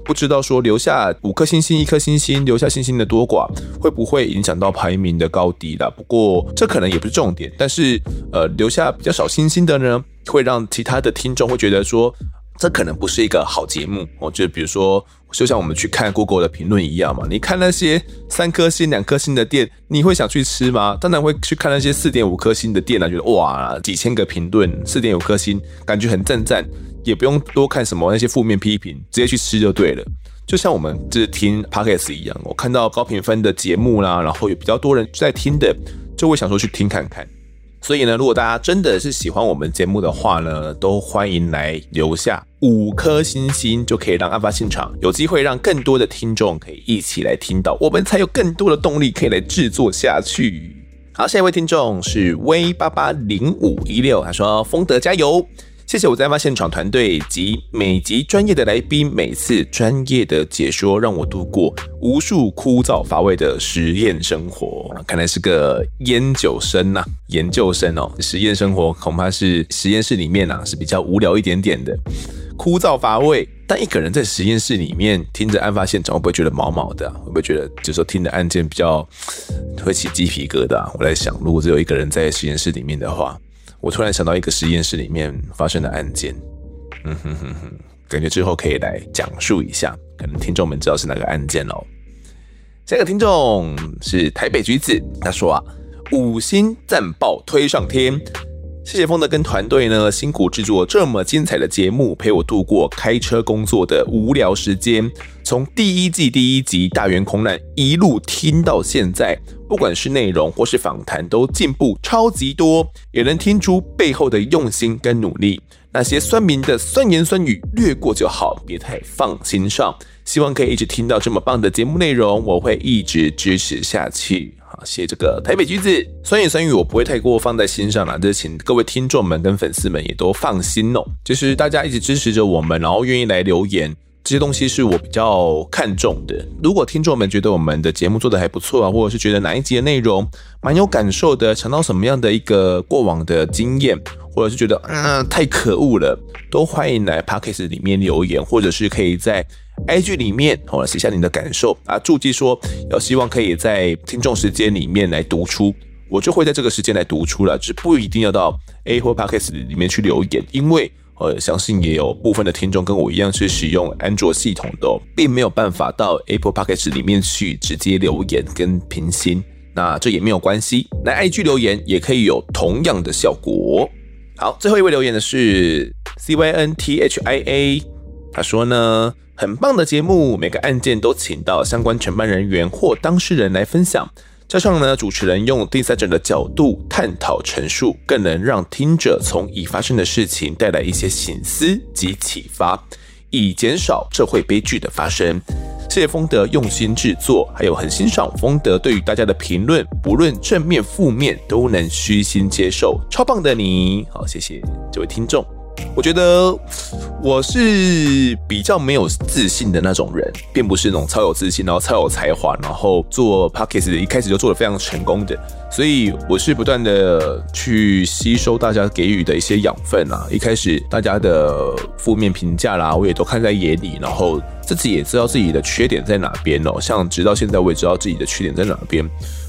S1: 不知道说留下五颗星星、一颗星星，留下星星的多寡，会不会影响到排名的高低啦？不过这可能也不是重点，但是呃，留下比较少星星的呢，会让其他的听众会觉得说，这可能不是一个好节目哦。就比如说，就像我们去看 Google 的评论一样嘛，你看那些三颗星、两颗星的店，你会想去吃吗？当然会去看那些四点五颗星的店啊，觉得哇，几千个评论，四点五颗星，感觉很赞赞。也不用多看什么那些负面批评，直接去吃就对了。就像我们就是听 Podcast 一样，我看到高评分的节目啦，然后有比较多人在听的，就会想说去听看看。所以呢，如果大家真的是喜欢我们节目的话呢，都欢迎来留下五颗星星，就可以让案发现场有机会让更多的听众可以一起来听到，我们才有更多的动力可以来制作下去。好，下一位听众是 V 八八零五一六，他说：“丰德加油。”谢谢我在案发现场团队及每集专业的来宾，每次专业的解说，让我度过无数枯燥乏味的实验生活。看来是个研究生呐，研究生哦。实验生活恐怕是实验室里面啊，是比较无聊一点点的，枯燥乏味。但一个人在实验室里面听着案发现场，会不会觉得毛毛的？会不会觉得就是说听的案件比较会起鸡皮疙瘩？我在想，如果只有一个人在实验室里面的话。我突然想到一个实验室里面发生的案件，嗯哼哼哼，感觉之后可以来讲述一下，可能听众们知道是哪个案件哦。下一个听众是台北橘子，他说啊，五星赞爆推上天。谢谢丰德跟团队呢，辛苦制作这么精彩的节目，陪我度过开车工作的无聊时间。从第一季第一集大圆空难一路听到现在，不管是内容或是访谈，都进步超级多，也能听出背后的用心跟努力。那些酸民的酸言酸语略过就好，别太放心上。希望可以一直听到这么棒的节目内容，我会一直支持下去。好，谢谢这个台北橘子，酸言酸语我不会太过放在心上啦，这请各位听众们跟粉丝们也都放心哦。就是大家一直支持着我们，然后愿意来留言。这些东西是我比较看重的。如果听众们觉得我们的节目做得还不错啊，或者是觉得哪一集的内容蛮有感受的，尝到什么样的一个过往的经验，或者是觉得啊、太可恶了，都欢迎来 Podcast 里面留言，或者是可以在 IG 里面或者写下你的感受啊，注记说要希望可以在听众时间里面来读出，我就会在这个时间来读出了，只不一定要到 A 或 Podcast 里面去留言，因为。呃，相信也有部分的听众跟我一样是使用安卓系统的，并没有办法到 Apple Podcast 里面去直接留言跟评星，那这也没有关系，来 IG 留言也可以有同样的效果。好，最后一位留言的是 C Y N T H I A，他说呢，很棒的节目，每个案件都请到相关承办人员或当事人来分享。加上呢，主持人用第三者的角度探讨陈述，更能让听者从已发生的事情带来一些醒思及启发，以减少社会悲剧的发生。谢谢丰德用心制作，还有很欣赏丰德对于大家的评论，不论正面负面都能虚心接受，超棒的你。好，谢谢这位听众。我觉得我是比较没有自信的那种人，并不是那种超有自信，然后超有才华，然后做 podcast 一开始就做的非常成功的。所以我是不断的去吸收大家给予的一些养分啊。一开始大家的负面评价啦，我也都看在眼里，然后自己也知道自己的缺点在哪边哦。像直到现在，我也知道自己的缺点在哪边。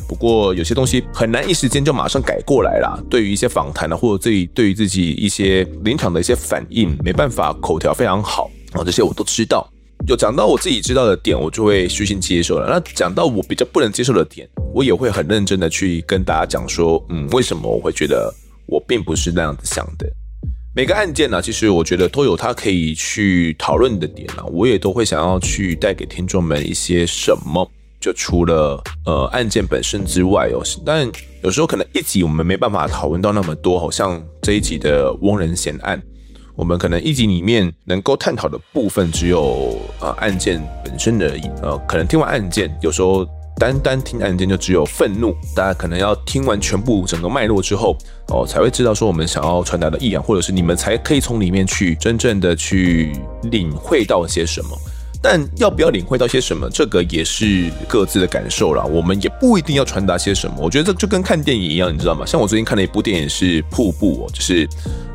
S1: 不过有些东西很难一时间就马上改过来啦。对于一些访谈啊，或者自己对于自己一些临场的一些反应，没办法口条非常好啊，这些我都知道。有讲到我自己知道的点，我就会虚心接受了。那讲到我比较不能接受的点，我也会很认真的去跟大家讲说，嗯，为什么我会觉得我并不是那样子想的。每个案件呢，其实我觉得都有它可以去讨论的点啊，我也都会想要去带给听众们一些什么。就除了呃案件本身之外哦，但有时候可能一集我们没办法讨论到那么多，好像这一集的翁仁贤案，我们可能一集里面能够探讨的部分只有呃案件本身而已。呃，可能听完案件，有时候单单听案件就只有愤怒，大家可能要听完全部整个脉络之后哦，才会知道说我们想要传达的意涵，或者是你们才可以从里面去真正的去领会到些什么。但要不要领会到些什么，这个也是各自的感受啦。我们也不一定要传达些什么。我觉得这就跟看电影一样，你知道吗？像我最近看了一部电影是《瀑布》，就是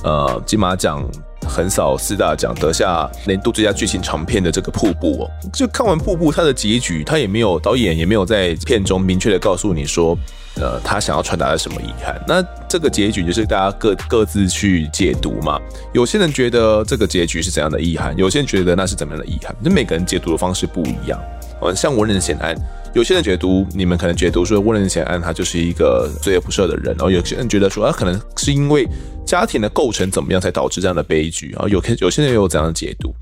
S1: 呃金马奖横扫四大奖，得下年度最佳剧情长片的这个《瀑布》哦。就看完《瀑布》，它的结局，它也没有导演也没有在片中明确的告诉你说。呃，他想要传达的什么遗憾？那这个结局就是大家各各自去解读嘛。有些人觉得这个结局是怎样的遗憾，有些人觉得那是怎么样的遗憾。那每个人解读的方式不一样。嗯，像翁仁贤案，有些人解读，你们可能解读说翁仁贤案他就是一个罪恶不赦的人，然后有些人觉得说他可能是因为家庭的构成怎么样才导致这样的悲剧啊。有有些人又有这样的解读。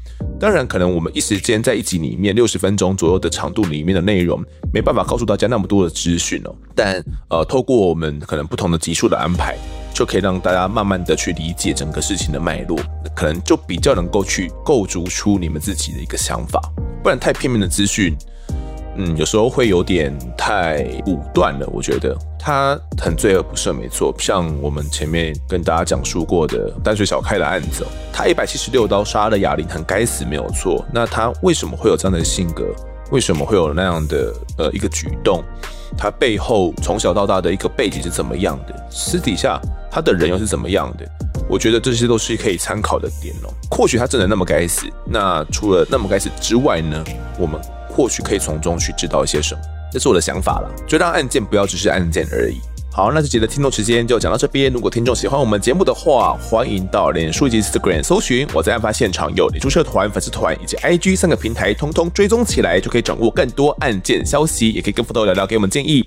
S1: 当然，可能我们一时间在一集里面六十分钟左右的长度里面的内容，没办法告诉大家那么多的资讯哦。但呃，透过我们可能不同的集数的安排，就可以让大家慢慢的去理解整个事情的脉络，可能就比较能够去构筑出你们自己的一个想法。不然太片面的资讯。嗯，有时候会有点太武断了，我觉得他很罪恶不赦，没错。像我们前面跟大家讲述过的淡水小开的案子，他一百七十六刀杀了哑铃，很该死，没有错。那他为什么会有这样的性格？为什么会有那样的呃一个举动？他背后从小到大的一个背景是怎么样的？私底下他的人又是怎么样的？我觉得这些都是可以参考的点哦。或许他真的那么该死。那除了那么该死之外呢？我们。或许可以从中去知道一些什么，这是我的想法了。就让案件不要只是案件而已。好，那这集的听众时间就讲到这边。如果听众喜欢我们节目的话，欢迎到脸书及 Instagram 搜寻我在案发现场，有脸书社团、粉丝团以及 IG 三个平台，通通追踪起来，就可以掌握更多案件消息，也可以跟福豆聊聊，给我们建议。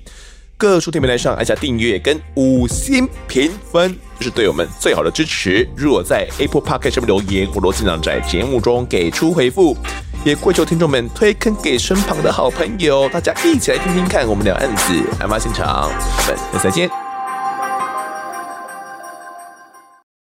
S1: 各书店平台上按下订阅跟五星评分，这是对我们最好的支持。如果在 Apple Podcast 上面留言，我都尽量在节目中给出回复。也跪求听众们推坑给身旁的好朋友，大家一起来听听看我们聊案子案发现场。我们下次再见。